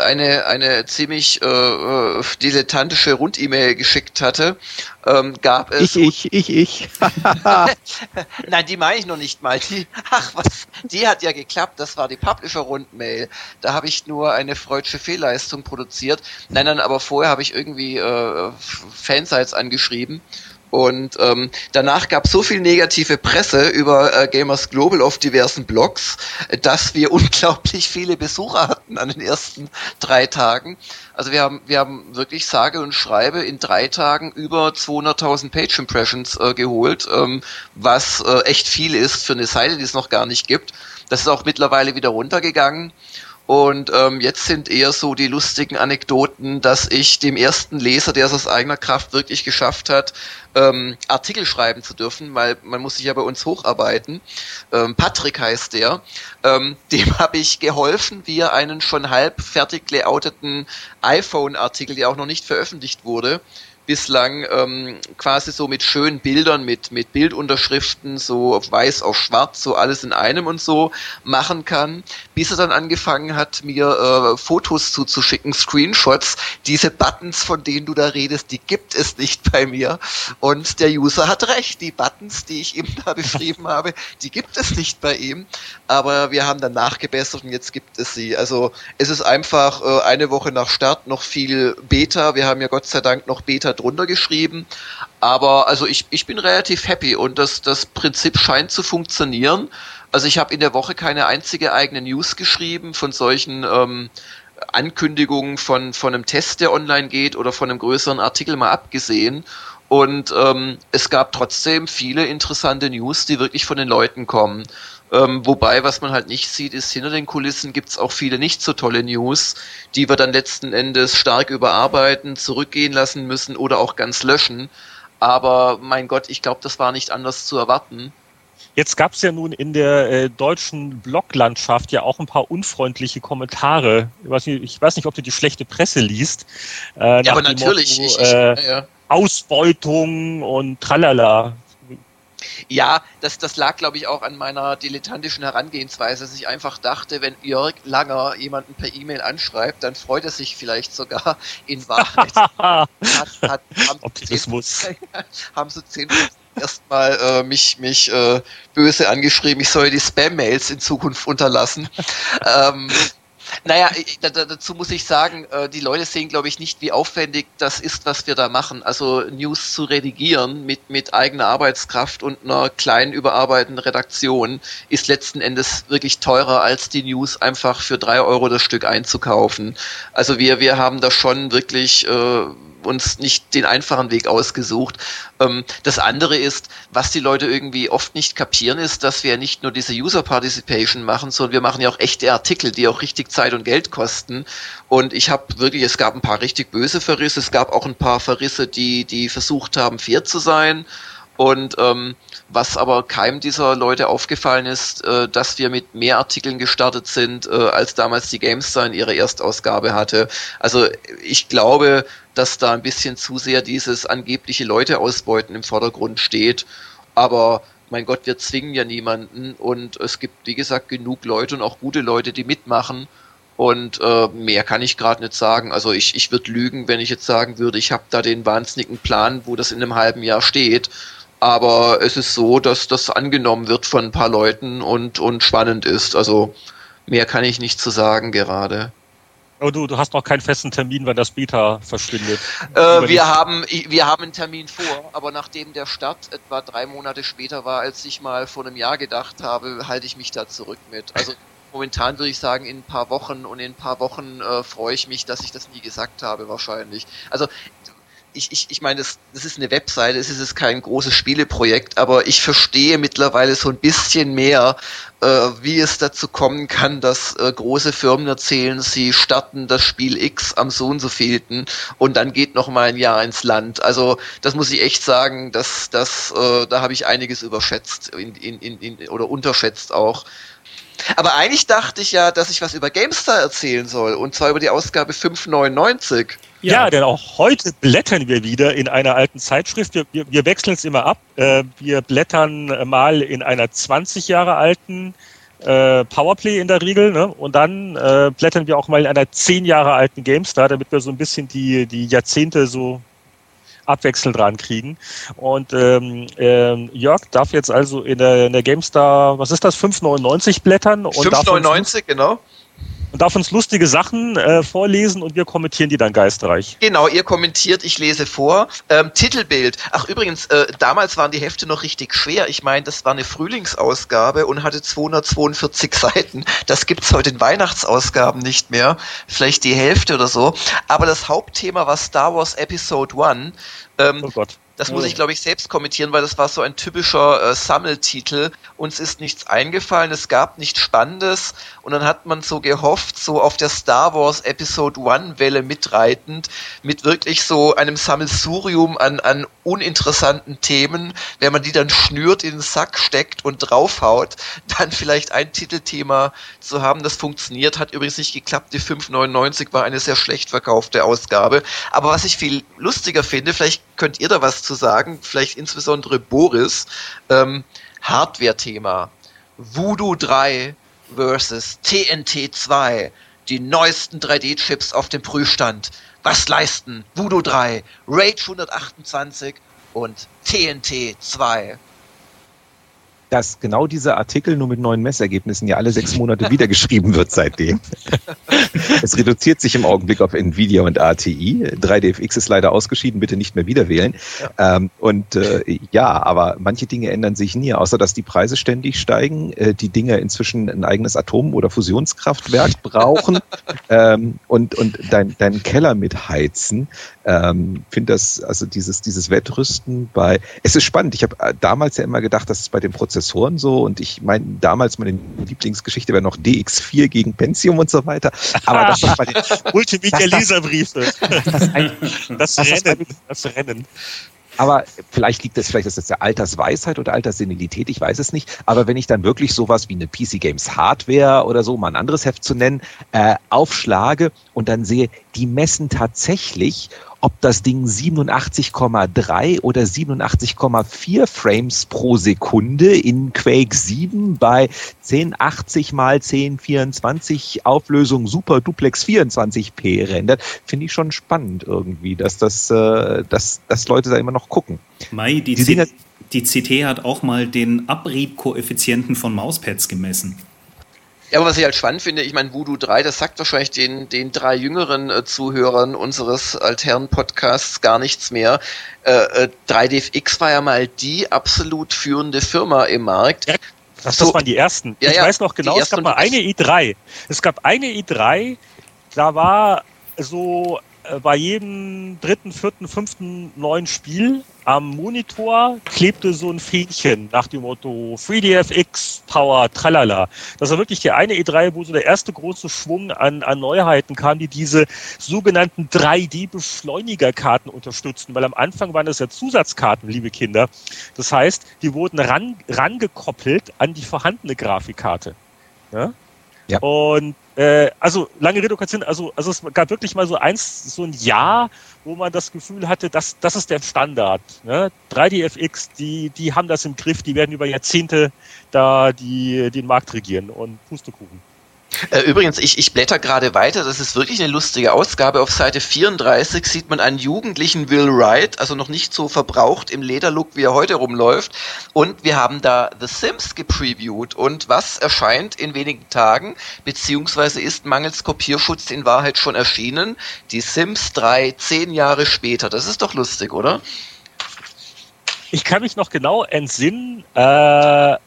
eine, eine ziemlich äh, äh dilettantische Rund-E-Mail geschickt hatte, ähm, gab es. Ich, ich, ich, ich. Nein, die meine ich noch nicht mal. Die, ach was, die hat ja geklappt, das war die Publisher-Rund-Mail. Da habe ich nur eine freudsche Fehlleistung produziert. Nein, nein, aber vorher habe ich irgendwie äh, Fansites angeschrieben und ähm, danach gab es so viel negative Presse über äh, Gamers Global auf diversen Blogs, dass wir unglaublich viele Besucher hatten an den ersten drei Tagen. Also wir haben, wir haben wirklich sage und schreibe in drei Tagen über 200.000 Page Impressions äh, geholt, ähm, was äh, echt viel ist für eine Seite, die es noch gar nicht gibt. Das ist auch mittlerweile wieder runtergegangen. Und ähm, jetzt sind eher so die lustigen Anekdoten, dass ich dem ersten Leser, der es aus eigener Kraft wirklich geschafft hat, ähm, Artikel schreiben zu dürfen, weil man muss sich ja bei uns hocharbeiten. Ähm, Patrick heißt der. Ähm, dem habe ich geholfen, wie er einen schon halb fertig layouteten iPhone-Artikel, der auch noch nicht veröffentlicht wurde, bislang ähm, quasi so mit schönen Bildern, mit, mit Bildunterschriften, so auf weiß auf schwarz, so alles in einem und so machen kann, bis er dann angefangen hat, mir äh, Fotos zuzuschicken, Screenshots. Diese Buttons, von denen du da redest, die gibt es nicht bei mir. Und der User hat recht, die Buttons, die ich ihm da beschrieben habe, die gibt es nicht bei ihm. Aber wir haben dann nachgebessert und jetzt gibt es sie. Also es ist einfach äh, eine Woche nach Start noch viel Beta. Wir haben ja Gott sei Dank noch Beta drunter geschrieben. Aber also ich, ich bin relativ happy und das, das Prinzip scheint zu funktionieren. Also ich habe in der Woche keine einzige eigene News geschrieben von solchen ähm, Ankündigungen von, von einem Test, der online geht oder von einem größeren Artikel mal abgesehen. Und ähm, es gab trotzdem viele interessante News, die wirklich von den Leuten kommen. Ähm, wobei, was man halt nicht sieht, ist, hinter den Kulissen gibt's auch viele nicht so tolle News, die wir dann letzten Endes stark überarbeiten, zurückgehen lassen müssen oder auch ganz löschen. Aber mein Gott, ich glaube, das war nicht anders zu erwarten. Jetzt gab es ja nun in der äh, deutschen Bloglandschaft ja auch ein paar unfreundliche Kommentare. Ich weiß nicht, ich weiß nicht ob du die schlechte Presse liest. Äh, ja, aber natürlich. Motto, ich, ich, äh, ja. Ausbeutung und tralala. Ja, das, das lag, glaube ich, auch an meiner dilettantischen Herangehensweise, dass ich einfach dachte, wenn Jörg Langer jemanden per E-Mail anschreibt, dann freut er sich vielleicht sogar in Wahrheit. hat, hat, haben Optimismus. haben so zehn erstmal äh, mich, mich äh, böse angeschrieben, ich soll die Spam-Mails in Zukunft unterlassen. ähm, naja, dazu muss ich sagen, äh, die Leute sehen, glaube ich, nicht, wie aufwendig das ist, was wir da machen. Also News zu redigieren mit, mit eigener Arbeitskraft und einer kleinen überarbeitenden Redaktion ist letzten Endes wirklich teurer, als die News einfach für drei Euro das Stück einzukaufen. Also wir, wir haben da schon wirklich äh, uns nicht den einfachen Weg ausgesucht. Ähm, das andere ist, was die Leute irgendwie oft nicht kapieren, ist, dass wir nicht nur diese User Participation machen, sondern wir machen ja auch echte Artikel, die auch richtig Zeit und Geld kosten. Und ich habe wirklich, es gab ein paar richtig böse Verrisse, es gab auch ein paar Verrisse, die, die versucht haben, fair zu sein. Und ähm, was aber keinem dieser Leute aufgefallen ist, äh, dass wir mit mehr Artikeln gestartet sind, äh, als damals die GameStar in ihrer Erstausgabe hatte. Also ich glaube, dass da ein bisschen zu sehr dieses angebliche Leute ausbeuten im Vordergrund steht. Aber mein Gott, wir zwingen ja niemanden und es gibt, wie gesagt, genug Leute und auch gute Leute, die mitmachen. Und äh, mehr kann ich gerade nicht sagen. Also ich, ich würde lügen, wenn ich jetzt sagen würde, ich habe da den wahnsinnigen Plan, wo das in einem halben Jahr steht. Aber es ist so, dass das angenommen wird von ein paar Leuten und, und spannend ist. Also mehr kann ich nicht zu sagen gerade. Aber du, du hast noch keinen festen Termin, wann das Beta verschwindet. Äh, wir, haben, wir haben einen Termin vor, aber nachdem der Start etwa drei Monate später war, als ich mal vor einem Jahr gedacht habe, halte ich mich da zurück mit. Also momentan würde ich sagen, in ein paar Wochen und in ein paar Wochen äh, freue ich mich, dass ich das nie gesagt habe, wahrscheinlich. Also ich, ich, ich meine, das, das ist eine Webseite, es ist kein großes Spieleprojekt, aber ich verstehe mittlerweile so ein bisschen mehr, äh, wie es dazu kommen kann, dass äh, große Firmen erzählen, sie starten das Spiel X am so und so vielten und dann geht noch mal ein Jahr ins Land. Also das muss ich echt sagen, dass das, äh, da habe ich einiges überschätzt in, in, in, in, oder unterschätzt auch. Aber eigentlich dachte ich ja, dass ich was über GameStar erzählen soll und zwar über die Ausgabe 599. Ja. ja, denn auch heute blättern wir wieder in einer alten Zeitschrift. Wir, wir, wir wechseln es immer ab. Äh, wir blättern mal in einer 20 Jahre alten äh, Powerplay in der Regel ne? und dann äh, blättern wir auch mal in einer 10 Jahre alten GameStar, damit wir so ein bisschen die, die Jahrzehnte so abwechselnd dran kriegen. Und ähm, ähm, Jörg darf jetzt also in der, in der GameStar, was ist das, 5,99 blättern? 5,99, genau und darf uns lustige Sachen äh, vorlesen und wir kommentieren die dann geistreich. Genau, ihr kommentiert, ich lese vor. Ähm, Titelbild. Ach übrigens, äh, damals waren die Hefte noch richtig schwer. Ich meine, das war eine Frühlingsausgabe und hatte 242 Seiten. Das gibt's heute in Weihnachtsausgaben nicht mehr. Vielleicht die Hälfte oder so. Aber das Hauptthema war Star Wars Episode 1. Ähm, oh Gott Das muss ich, glaube ich, selbst kommentieren, weil das war so ein typischer äh, Sammeltitel. Uns ist nichts eingefallen, es gab nichts Spannendes und dann hat man so gehofft, so auf der Star Wars Episode One Welle mitreitend, mit wirklich so einem Sammelsurium an, an uninteressanten Themen, wenn man die dann schnürt, in den Sack steckt und draufhaut, dann vielleicht ein Titelthema zu haben, das funktioniert. Hat übrigens nicht geklappt. Die 5,99 war eine sehr schlecht verkaufte Ausgabe. Aber was ich viel lustiger finde, vielleicht könnt ihr da was zu sagen, vielleicht insbesondere Boris, ähm, Hardware-Thema. Voodoo 3 versus TNT 2, die neuesten 3D-Chips auf dem Prüfstand. Was leisten Voodoo 3, Rage 128 und TNT 2? Dass genau dieser Artikel nur mit neuen Messergebnissen ja alle sechs Monate wieder geschrieben wird seitdem. es reduziert sich im Augenblick auf Nvidia und ATI. 3DFX ist leider ausgeschieden, bitte nicht mehr wieder wählen. Ja. Ähm, und äh, ja, aber manche Dinge ändern sich nie, außer dass die Preise ständig steigen, äh, die Dinge inzwischen ein eigenes Atom- oder Fusionskraftwerk brauchen ähm, und, und dein, deinen Keller mitheizen. Ähm, finde das, also dieses, dieses Wettrüsten bei, es ist spannend. Ich habe äh, damals ja immer gedacht, dass es bei den Prozessoren so und ich meine, damals meine Lieblingsgeschichte wäre noch DX4 gegen Pentium und so weiter. Aber das war bei den Multimedia-Leserbriefe. Das, das, das, Rennen. Das Rennen. Aber vielleicht liegt es, vielleicht ist das der Altersweisheit oder Alterssenilität, ich weiß es nicht. Aber wenn ich dann wirklich sowas wie eine PC Games Hardware oder so, mal ein anderes Heft zu nennen, äh, aufschlage und dann sehe, die messen tatsächlich ob das Ding 87,3 oder 87,4 Frames pro Sekunde in Quake 7 bei 1080 mal 1024 Auflösung Super Duplex 24p rendert, finde ich schon spannend irgendwie, dass das, äh, dass, dass Leute da immer noch gucken. Mai, die, die, C die CT hat auch mal den Abriebkoeffizienten von Mauspads gemessen. Ja, aber was ich halt spannend finde, ich meine, Voodoo 3, das sagt wahrscheinlich den, den drei jüngeren äh, Zuhörern unseres alternen Podcasts gar nichts mehr. Äh, äh, 3DFX war ja mal die absolut führende Firma im Markt. Ja, das, so, das waren die ersten. Ja, ich ja, weiß noch genau, es gab mal eine i3. Es gab eine i3, da war so bei jedem dritten, vierten, fünften neuen Spiel am Monitor klebte so ein Fähnchen nach dem Motto 3DFX Power Tralala. Das war wirklich der eine E3, wo so der erste große Schwung an, an Neuheiten kam, die diese sogenannten 3D-Beschleunigerkarten unterstützten, weil am Anfang waren das ja Zusatzkarten, liebe Kinder. Das heißt, die wurden ran, rangekoppelt an die vorhandene Grafikkarte. Ja? Ja. Und äh, also lange Reduktion, also, also es gab wirklich mal so eins, so ein Jahr, wo man das Gefühl hatte, dass das ist der Standard. Ne? 3DFX, die, die haben das im Griff, die werden über Jahrzehnte da die, den Markt regieren und Pustekuchen. Äh, übrigens, ich, ich blätter gerade weiter, das ist wirklich eine lustige Ausgabe. Auf Seite 34 sieht man einen jugendlichen Will Wright, also noch nicht so verbraucht im Lederlook, wie er heute rumläuft. Und wir haben da The Sims gepreviewt. Und was erscheint in wenigen Tagen, beziehungsweise ist mangels Kopierschutz in Wahrheit schon erschienen? Die Sims 3 zehn Jahre später. Das ist doch lustig, oder? Ich kann mich noch genau entsinnen, äh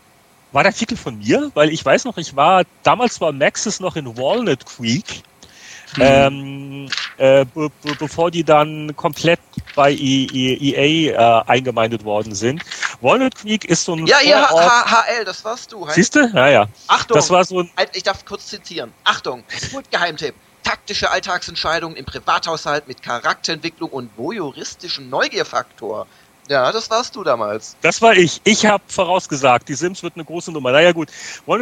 war der Titel von mir, weil ich weiß noch, ich war, damals war Maxis noch in Walnut Creek, mhm. ähm, äh, be be bevor die dann komplett bei EA äh, eingemeindet worden sind. Walnut Creek ist so ein Ja, ja, HL, das warst du. Siehst du? Ja, ja. Achtung, das war so ein ich darf kurz zitieren. Achtung, Geheimtipp. Taktische Alltagsentscheidungen im Privathaushalt mit Charakterentwicklung und voyeuristischem Neugierfaktor. Ja, das warst du damals. Das war ich. Ich habe vorausgesagt, die Sims wird eine große Nummer. Naja gut,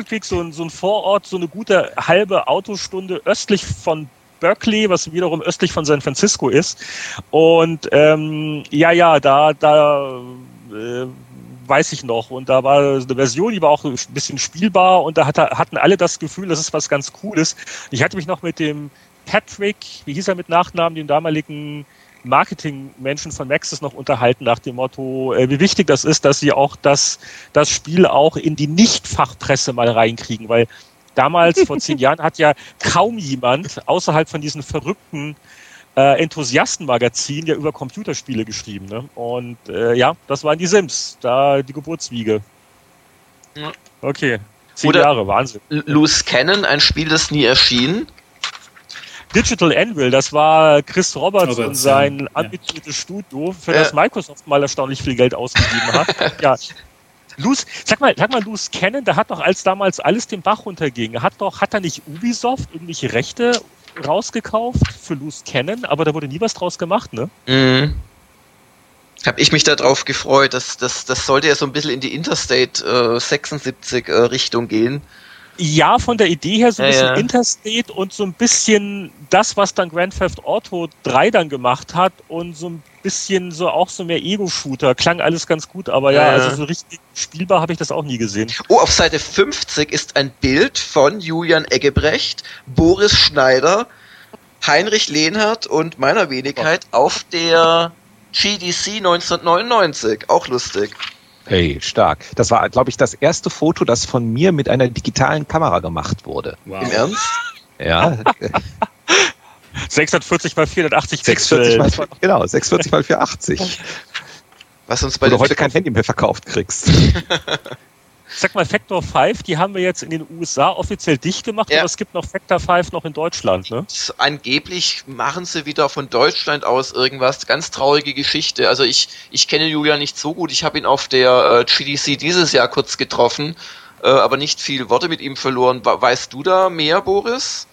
Creek, so ein, so ein Vorort, so eine gute halbe Autostunde östlich von Berkeley, was wiederum östlich von San Francisco ist. Und ähm, ja, ja, da, da äh, weiß ich noch. Und da war eine Version, die war auch ein bisschen spielbar und da hatte, hatten alle das Gefühl, das ist was ganz Cooles. Ich hatte mich noch mit dem Patrick, wie hieß er mit Nachnamen, dem damaligen Marketingmenschen von Maxis noch unterhalten nach dem Motto, äh, wie wichtig das ist, dass sie auch das, das Spiel auch in die Nicht-Fachpresse mal reinkriegen, weil damals vor zehn Jahren hat ja kaum jemand außerhalb von diesen verrückten äh, Enthusiastenmagazinen ja über Computerspiele geschrieben. Ne? Und äh, ja, das waren die Sims, da die Geburtswiege. Okay. Zehn Oder Jahre, Wahnsinn. Loose Cannon, ein Spiel, das nie erschien. Digital Anvil, das war Chris Roberts, Roberts und sein ja. ambitioniertes Studio, für ja. das Microsoft mal erstaunlich viel Geld ausgegeben hat. ja. Luz, sag mal, sag mal, Luz Cannon, der hat doch, als damals alles den Bach runterging, hat doch, hat er nicht Ubisoft irgendwelche Rechte rausgekauft für Luz Cannon, aber da wurde nie was draus gemacht, ne? Mhm. Hab ich mich darauf gefreut, dass das, das sollte ja so ein bisschen in die Interstate äh, 76 äh, Richtung gehen. Ja, von der Idee her so ein ja, bisschen ja. Interstate und so ein bisschen das, was dann Grand Theft Auto 3 dann gemacht hat und so ein bisschen so auch so mehr Ego-Shooter. Klang alles ganz gut, aber ja, ja also so richtig spielbar habe ich das auch nie gesehen. Oh, auf Seite 50 ist ein Bild von Julian Eggebrecht, Boris Schneider, Heinrich Lehnhardt und meiner Wenigkeit auf der GDC 1999. Auch lustig. Hey, stark. Das war, glaube ich, das erste Foto, das von mir mit einer digitalen Kamera gemacht wurde. Wow. Im Ernst? Ja. 640 mal 480 640 mal, genau, 640 mal 480. Was uns bei Wo du heute kein Handy mehr verkauft kriegst. Sag mal, Factor 5, die haben wir jetzt in den USA offiziell dicht gemacht, ja. aber es gibt noch Factor 5 noch in Deutschland, ne? Angeblich machen sie wieder von Deutschland aus irgendwas. Ganz traurige Geschichte. Also ich, ich kenne Julian nicht so gut. Ich habe ihn auf der äh, GDC dieses Jahr kurz getroffen, äh, aber nicht viel Worte mit ihm verloren. Weißt du da mehr, Boris?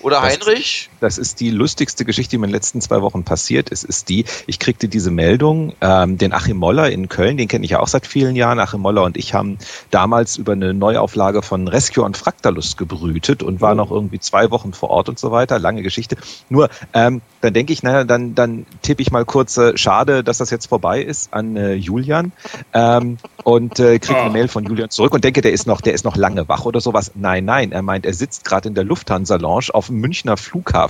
Oder Heinrich? Das, ist die lustigste Geschichte, die mir in den letzten zwei Wochen passiert ist, ist die, ich kriegte diese Meldung, ähm, den Achim Moller in Köln, den kenne ich ja auch seit vielen Jahren. Achim Moller und ich haben damals über eine Neuauflage von Rescue und Fractalus gebrütet und waren noch irgendwie zwei Wochen vor Ort und so weiter. Lange Geschichte. Nur, ähm, dann denke ich, naja, dann, dann tippe ich mal kurz, äh, schade, dass das jetzt vorbei ist an äh, Julian ähm, und äh, kriege eine ah. Mail von Julian zurück und denke, der ist noch, der ist noch lange wach oder sowas. Nein, nein, er meint, er sitzt gerade in der Lufthansa-Lounge auf dem Münchner Flughafen,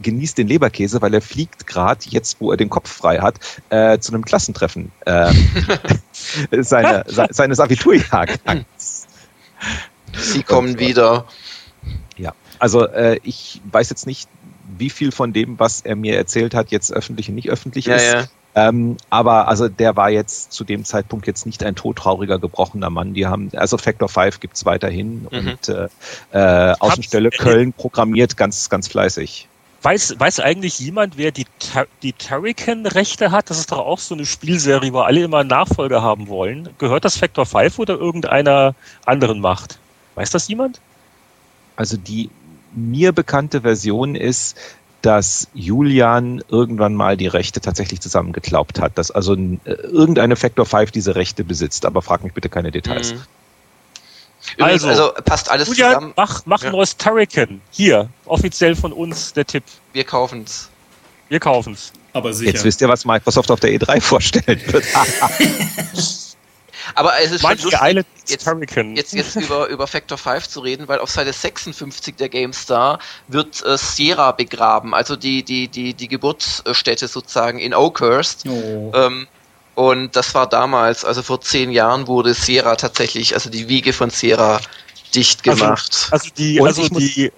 genießt den Leberkäse, weil er fliegt gerade, jetzt wo er den Kopf frei hat, äh, zu einem Klassentreffen äh, seine, seines Abiturjahrgangs. Sie kommen und, wieder. Ja, also äh, ich weiß jetzt nicht, wie viel von dem, was er mir erzählt hat, jetzt öffentlich und nicht öffentlich ja, ist. Ja. Ähm, aber also der war jetzt zu dem Zeitpunkt jetzt nicht ein todtrauriger, gebrochener Mann. Die haben, also Factor 5 gibt's weiterhin mhm. und äh, äh, Außenstelle Köln programmiert ganz, ganz fleißig. Weiß, weiß eigentlich jemand, wer die, die Turrican-Rechte hat? Das ist doch auch so eine Spielserie, wo alle immer einen Nachfolger haben wollen. Gehört das Factor 5 oder irgendeiner anderen Macht? Weiß das jemand? Also die mir bekannte Version ist, dass Julian irgendwann mal die Rechte tatsächlich zusammengeklaubt hat, dass also äh, irgendeine Factor 5 diese Rechte besitzt, aber frag mich bitte keine Details. Mhm. Also, also, passt alles Julian, zusammen. Mach, mach ja. ein neues Turrican. Hier, offiziell von uns der Tipp. Wir kaufen's. Wir kaufen's. Aber sicher. Jetzt wisst ihr, was Microsoft auf der E3 vorstellen wird. Aber es ist Manche schon lustig, jetzt, jetzt, jetzt über, über Factor 5 zu reden, weil auf Seite 56 der GameStar wird äh, Sierra begraben, also die, die, die, die Geburtsstätte sozusagen in Oakhurst. Oh. Ähm, und das war damals, also vor zehn Jahren wurde Sierra tatsächlich, also die Wiege von Sierra dicht also, gemacht. Also, also die, also die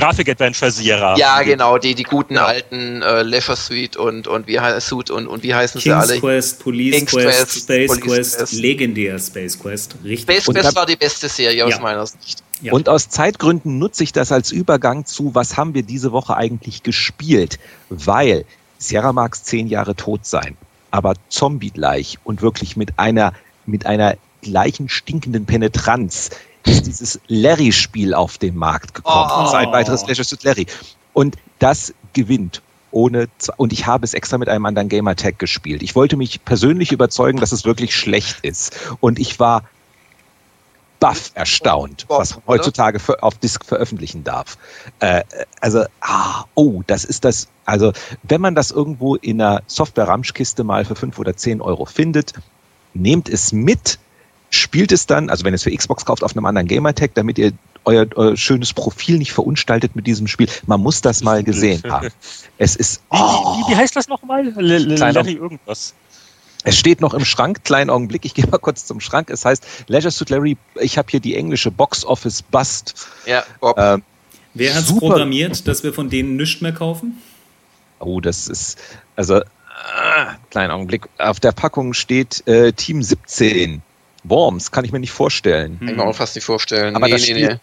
Grafik-Adventure Sierra. Ja, genau, die, die guten ja. alten äh, Leisure Suite und, und wie Suit und, und wie heißen King's sie alle? Quest, Police King's Quest, Quest, Space Police Quest, Quest, legendär Space Quest. Richtig. Space und Quest war die beste Serie aus meiner Sicht. Ja. Und aus Zeitgründen nutze ich das als Übergang zu, was haben wir diese Woche eigentlich gespielt? Weil Sierra mag zehn Jahre tot sein, aber zombie-gleich und wirklich mit einer, mit einer gleichen stinkenden Penetranz ist dieses Larry-Spiel auf den Markt gekommen. Oh. Das ist ein weiteres Leisure Suit Larry. Und das gewinnt ohne und ich habe es extra mit einem anderen Gamertag gespielt. Ich wollte mich persönlich überzeugen, dass es wirklich schlecht ist und ich war baff erstaunt, was man heutzutage auf Disk veröffentlichen darf. Äh, also, ah, oh, das ist das. Also, wenn man das irgendwo in einer Software-Ramschkiste mal für fünf oder zehn Euro findet, nehmt es mit, spielt es dann, also wenn ihr es für Xbox kauft, auf einem anderen Gamertag, damit ihr euer, euer schönes Profil nicht verunstaltet mit diesem Spiel. Man muss das mal gesehen haben. Es ist. Oh, wie, wie, wie, heißt das nochmal? Larry irgendwas. Es steht noch im Schrank, kleinen Augenblick, ich gehe mal kurz zum Schrank. Es heißt Leisure Suit Larry, ich habe hier die englische Box Office Bust. Ja, Bob. Ähm, Wer hat es programmiert, dass wir von denen nichts mehr kaufen? Oh, das ist, also, äh, kleinen Augenblick. Auf der Packung steht äh, Team 17. Worms, kann ich mir nicht vorstellen. Kann ich mir auch fast nicht vorstellen. Aber nee, das, nee, Spiel, nee.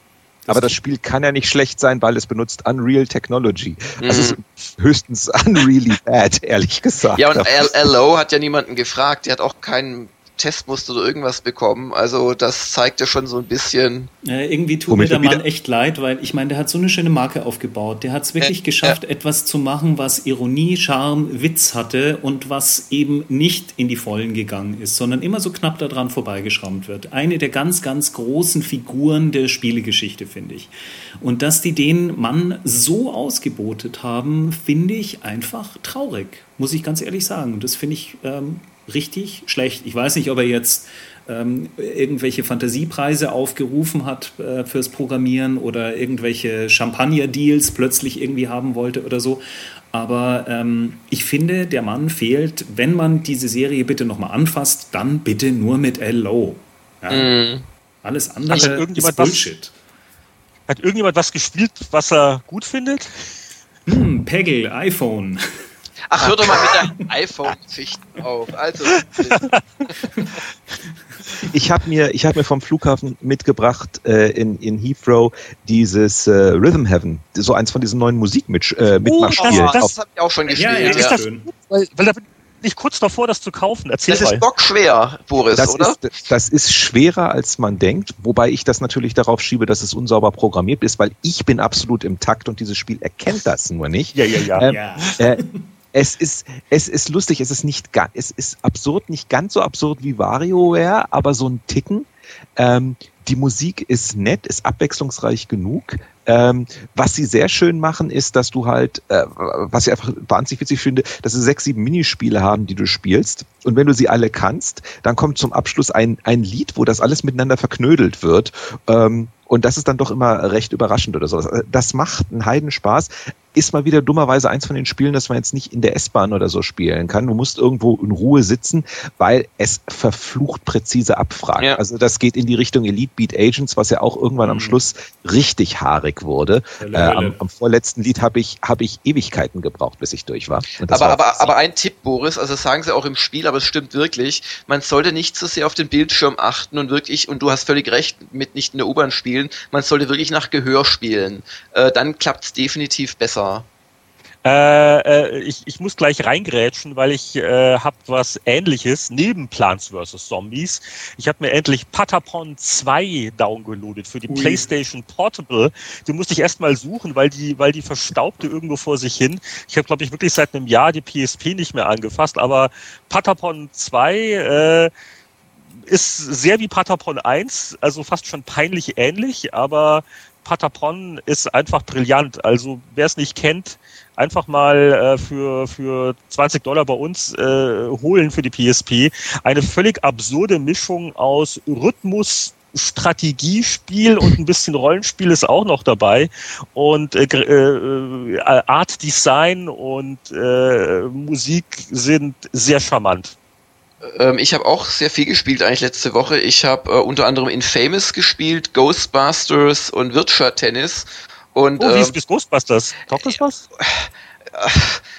aber das Spiel kann ja nicht schlecht sein, weil es benutzt Unreal Technology. Mhm. Also höchstens unreally bad, ehrlich gesagt. Ja, und LO hat ja niemanden gefragt, der hat auch keinen Testmuster oder irgendwas bekommen. Also das zeigt ja schon so ein bisschen. Ja, irgendwie tut mir der Mann echt leid, weil ich meine, der hat so eine schöne Marke aufgebaut. Der hat es wirklich äh, geschafft, äh, etwas zu machen, was Ironie, Charme, Witz hatte und was eben nicht in die Vollen gegangen ist, sondern immer so knapp daran vorbeigeschrammt wird. Eine der ganz, ganz großen Figuren der Spielegeschichte, finde ich. Und dass die den Mann so ausgebotet haben, finde ich einfach traurig, muss ich ganz ehrlich sagen. Und das finde ich ähm, richtig schlecht. Ich weiß nicht, ob er jetzt ähm, irgendwelche Fantasiepreise aufgerufen hat äh, fürs Programmieren oder irgendwelche Champagner-Deals plötzlich irgendwie haben wollte oder so. Aber ähm, ich finde, der Mann fehlt, wenn man diese Serie bitte nochmal anfasst, dann bitte nur mit. Low. Ja? Mm. Alles andere also ist Bullshit. Was, hat irgendjemand was gespielt, was er gut findet? Hm, Peggle, iPhone. Ach, hör doch mal mit deinem iPhone-Geschichten auf. Also. ich habe mir, ich hab mir vom Flughafen mitgebracht äh, in, in Heathrow dieses äh, Rhythm Heaven, so eins von diesen neuen Musikmitmachspielen. Oh, das, das, das habe ich auch schon gespielt. Ja, ja, ja. Das, weil, weil da bin ich kurz davor, das zu kaufen. Erzähl das mal. ist bockschwer, Boris, das oder? Ist, das ist schwerer, als man denkt, wobei ich das natürlich darauf schiebe, dass es unsauber programmiert ist, weil ich bin absolut im Takt und dieses Spiel erkennt das nur nicht. Ja, ja, ja. Ähm, ja. Äh, es ist, es ist lustig, es ist nicht es ist absurd, nicht ganz so absurd wie WarioWare, aber so ein Ticken. Ähm, die Musik ist nett, ist abwechslungsreich genug. Ähm, was sie sehr schön machen, ist, dass du halt, äh, was ich einfach wahnsinnig witzig finde, dass sie sechs, sieben Minispiele haben, die du spielst. Und wenn du sie alle kannst, dann kommt zum Abschluss ein, ein Lied, wo das alles miteinander verknödelt wird. Ähm, und das ist dann doch immer recht überraschend oder sowas. Das macht einen Heidenspaß ist mal wieder dummerweise eins von den Spielen, das man jetzt nicht in der S-Bahn oder so spielen kann. Du musst irgendwo in Ruhe sitzen, weil es verflucht präzise abfragt. Ja. Also das geht in die Richtung Elite Beat Agents, was ja auch irgendwann am mhm. Schluss richtig haarig wurde. Äh, am, am, vorletzten Lied habe ich, hab ich Ewigkeiten gebraucht, bis ich durch war. Aber, war aber, aber ein Tipp, Boris, also sagen sie auch im Spiel, aber es stimmt wirklich, man sollte nicht so sehr auf den Bildschirm achten und wirklich, und du hast völlig recht, mit nicht in der U-Bahn spielen, man sollte wirklich nach Gehör spielen. Äh, dann klappt es definitiv besser. Äh, äh, ich, ich muss gleich reingrätschen, weil ich äh, habe was ähnliches neben Plants vs. Zombies. Ich habe mir endlich Patapon 2 downgeloadet für die Ui. PlayStation Portable. Die musste ich erstmal suchen, weil die, weil die verstaubte irgendwo vor sich hin. Ich habe, glaube ich, wirklich seit einem Jahr die PSP nicht mehr angefasst, aber Patapon 2 äh, ist sehr wie Patapon 1, also fast schon peinlich ähnlich, aber Patapon ist einfach brillant. Also wer es nicht kennt, einfach mal äh, für, für 20 Dollar bei uns äh, holen für die PSP. Eine völlig absurde Mischung aus Rhythmus, Strategiespiel und ein bisschen Rollenspiel ist auch noch dabei. Und äh, äh, Art Design und äh, Musik sind sehr charmant. Ähm, ich habe auch sehr viel gespielt eigentlich letzte Woche. Ich habe äh, unter anderem Infamous gespielt, Ghostbusters und Virtua Tennis. Und, oh, wie ist ähm, bis Ghostbusters? Taugt das was?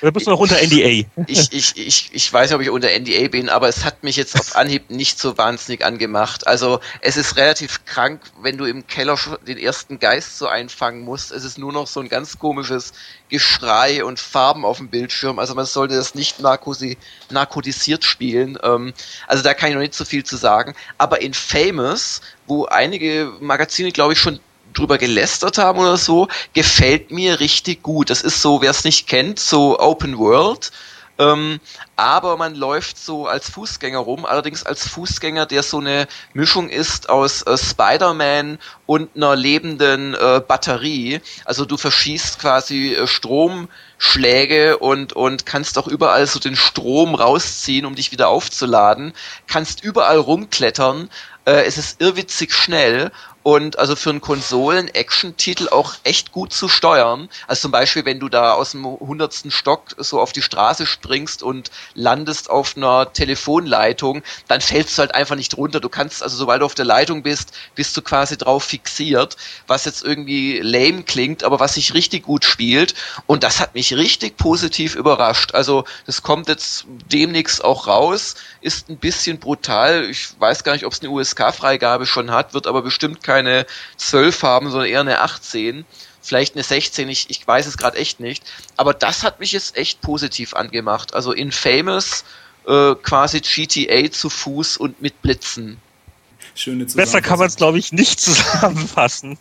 Oder bist du noch unter NDA? Ich, ich, ich, ich weiß nicht, ob ich unter NDA bin, aber es hat mich jetzt auf Anhieb nicht so wahnsinnig angemacht. Also es ist relativ krank, wenn du im Keller den ersten Geist so einfangen musst. Es ist nur noch so ein ganz komisches Geschrei und Farben auf dem Bildschirm. Also man sollte das nicht narkosi narkotisiert spielen. Ähm, also da kann ich noch nicht so viel zu sagen. Aber in Famous, wo einige Magazine, glaube ich, schon drüber gelästert haben oder so, gefällt mir richtig gut. Das ist so, wer es nicht kennt, so Open World. Ähm, aber man läuft so als Fußgänger rum, allerdings als Fußgänger, der so eine Mischung ist aus äh, Spider-Man und einer lebenden äh, Batterie. Also du verschießt quasi äh, Stromschläge und, und kannst auch überall so den Strom rausziehen, um dich wieder aufzuladen, kannst überall rumklettern, äh, es ist irrwitzig schnell und also für einen Konsolen-Action-Titel auch echt gut zu steuern. Also zum Beispiel, wenn du da aus dem hundertsten Stock so auf die Straße springst und landest auf einer Telefonleitung, dann fällst du halt einfach nicht runter. Du kannst, also sobald du auf der Leitung bist, bist du quasi drauf fixiert, was jetzt irgendwie lame klingt, aber was sich richtig gut spielt. Und das hat mich richtig positiv überrascht. Also das kommt jetzt demnächst auch raus, ist ein bisschen brutal. Ich weiß gar nicht, ob es eine USK USK-Freigabe schon hat, wird aber bestimmt keine 12 haben, sondern eher eine 18 vielleicht eine 16, ich, ich weiß es gerade echt nicht. Aber das hat mich jetzt echt positiv angemacht. Also Infamous, äh, quasi GTA zu Fuß und mit Blitzen. Schöne Besser kann man es, glaube ich, nicht zusammenfassen.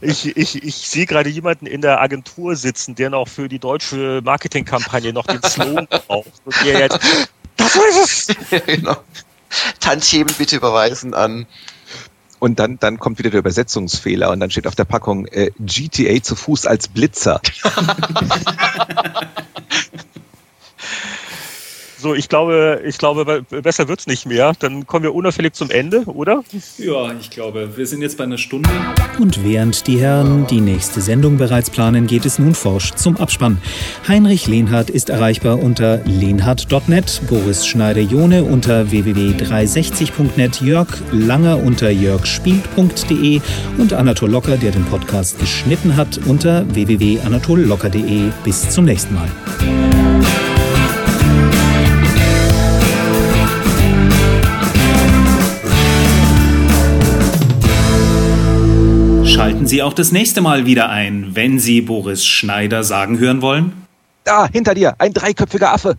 Ich, ich, ich sehe gerade jemanden in der Agentur sitzen, der noch für die deutsche Marketingkampagne noch den Slogan braucht. Und der jetzt, das ist es! genau. Tantiemen bitte überweisen an und dann, dann kommt wieder der Übersetzungsfehler und dann steht auf der Packung äh, GTA zu Fuß als Blitzer. So, ich glaube, ich glaube, besser wird's nicht mehr. Dann kommen wir unauffällig zum Ende, oder? Ja, ich glaube, wir sind jetzt bei einer Stunde. Und während die Herren die nächste Sendung bereits planen, geht es nun forsch zum Abspann. Heinrich Lehnhardt ist erreichbar unter lehnhardt.net, Boris Schneider-Jone unter www.360.net, Jörg Langer unter jörgspielt.de und Anatol Locker, der den Podcast geschnitten hat, unter www.anatollocker.de. Bis zum nächsten Mal. Schalten Sie auch das nächste Mal wieder ein, wenn Sie Boris Schneider sagen hören wollen. Da, hinter dir, ein dreiköpfiger Affe.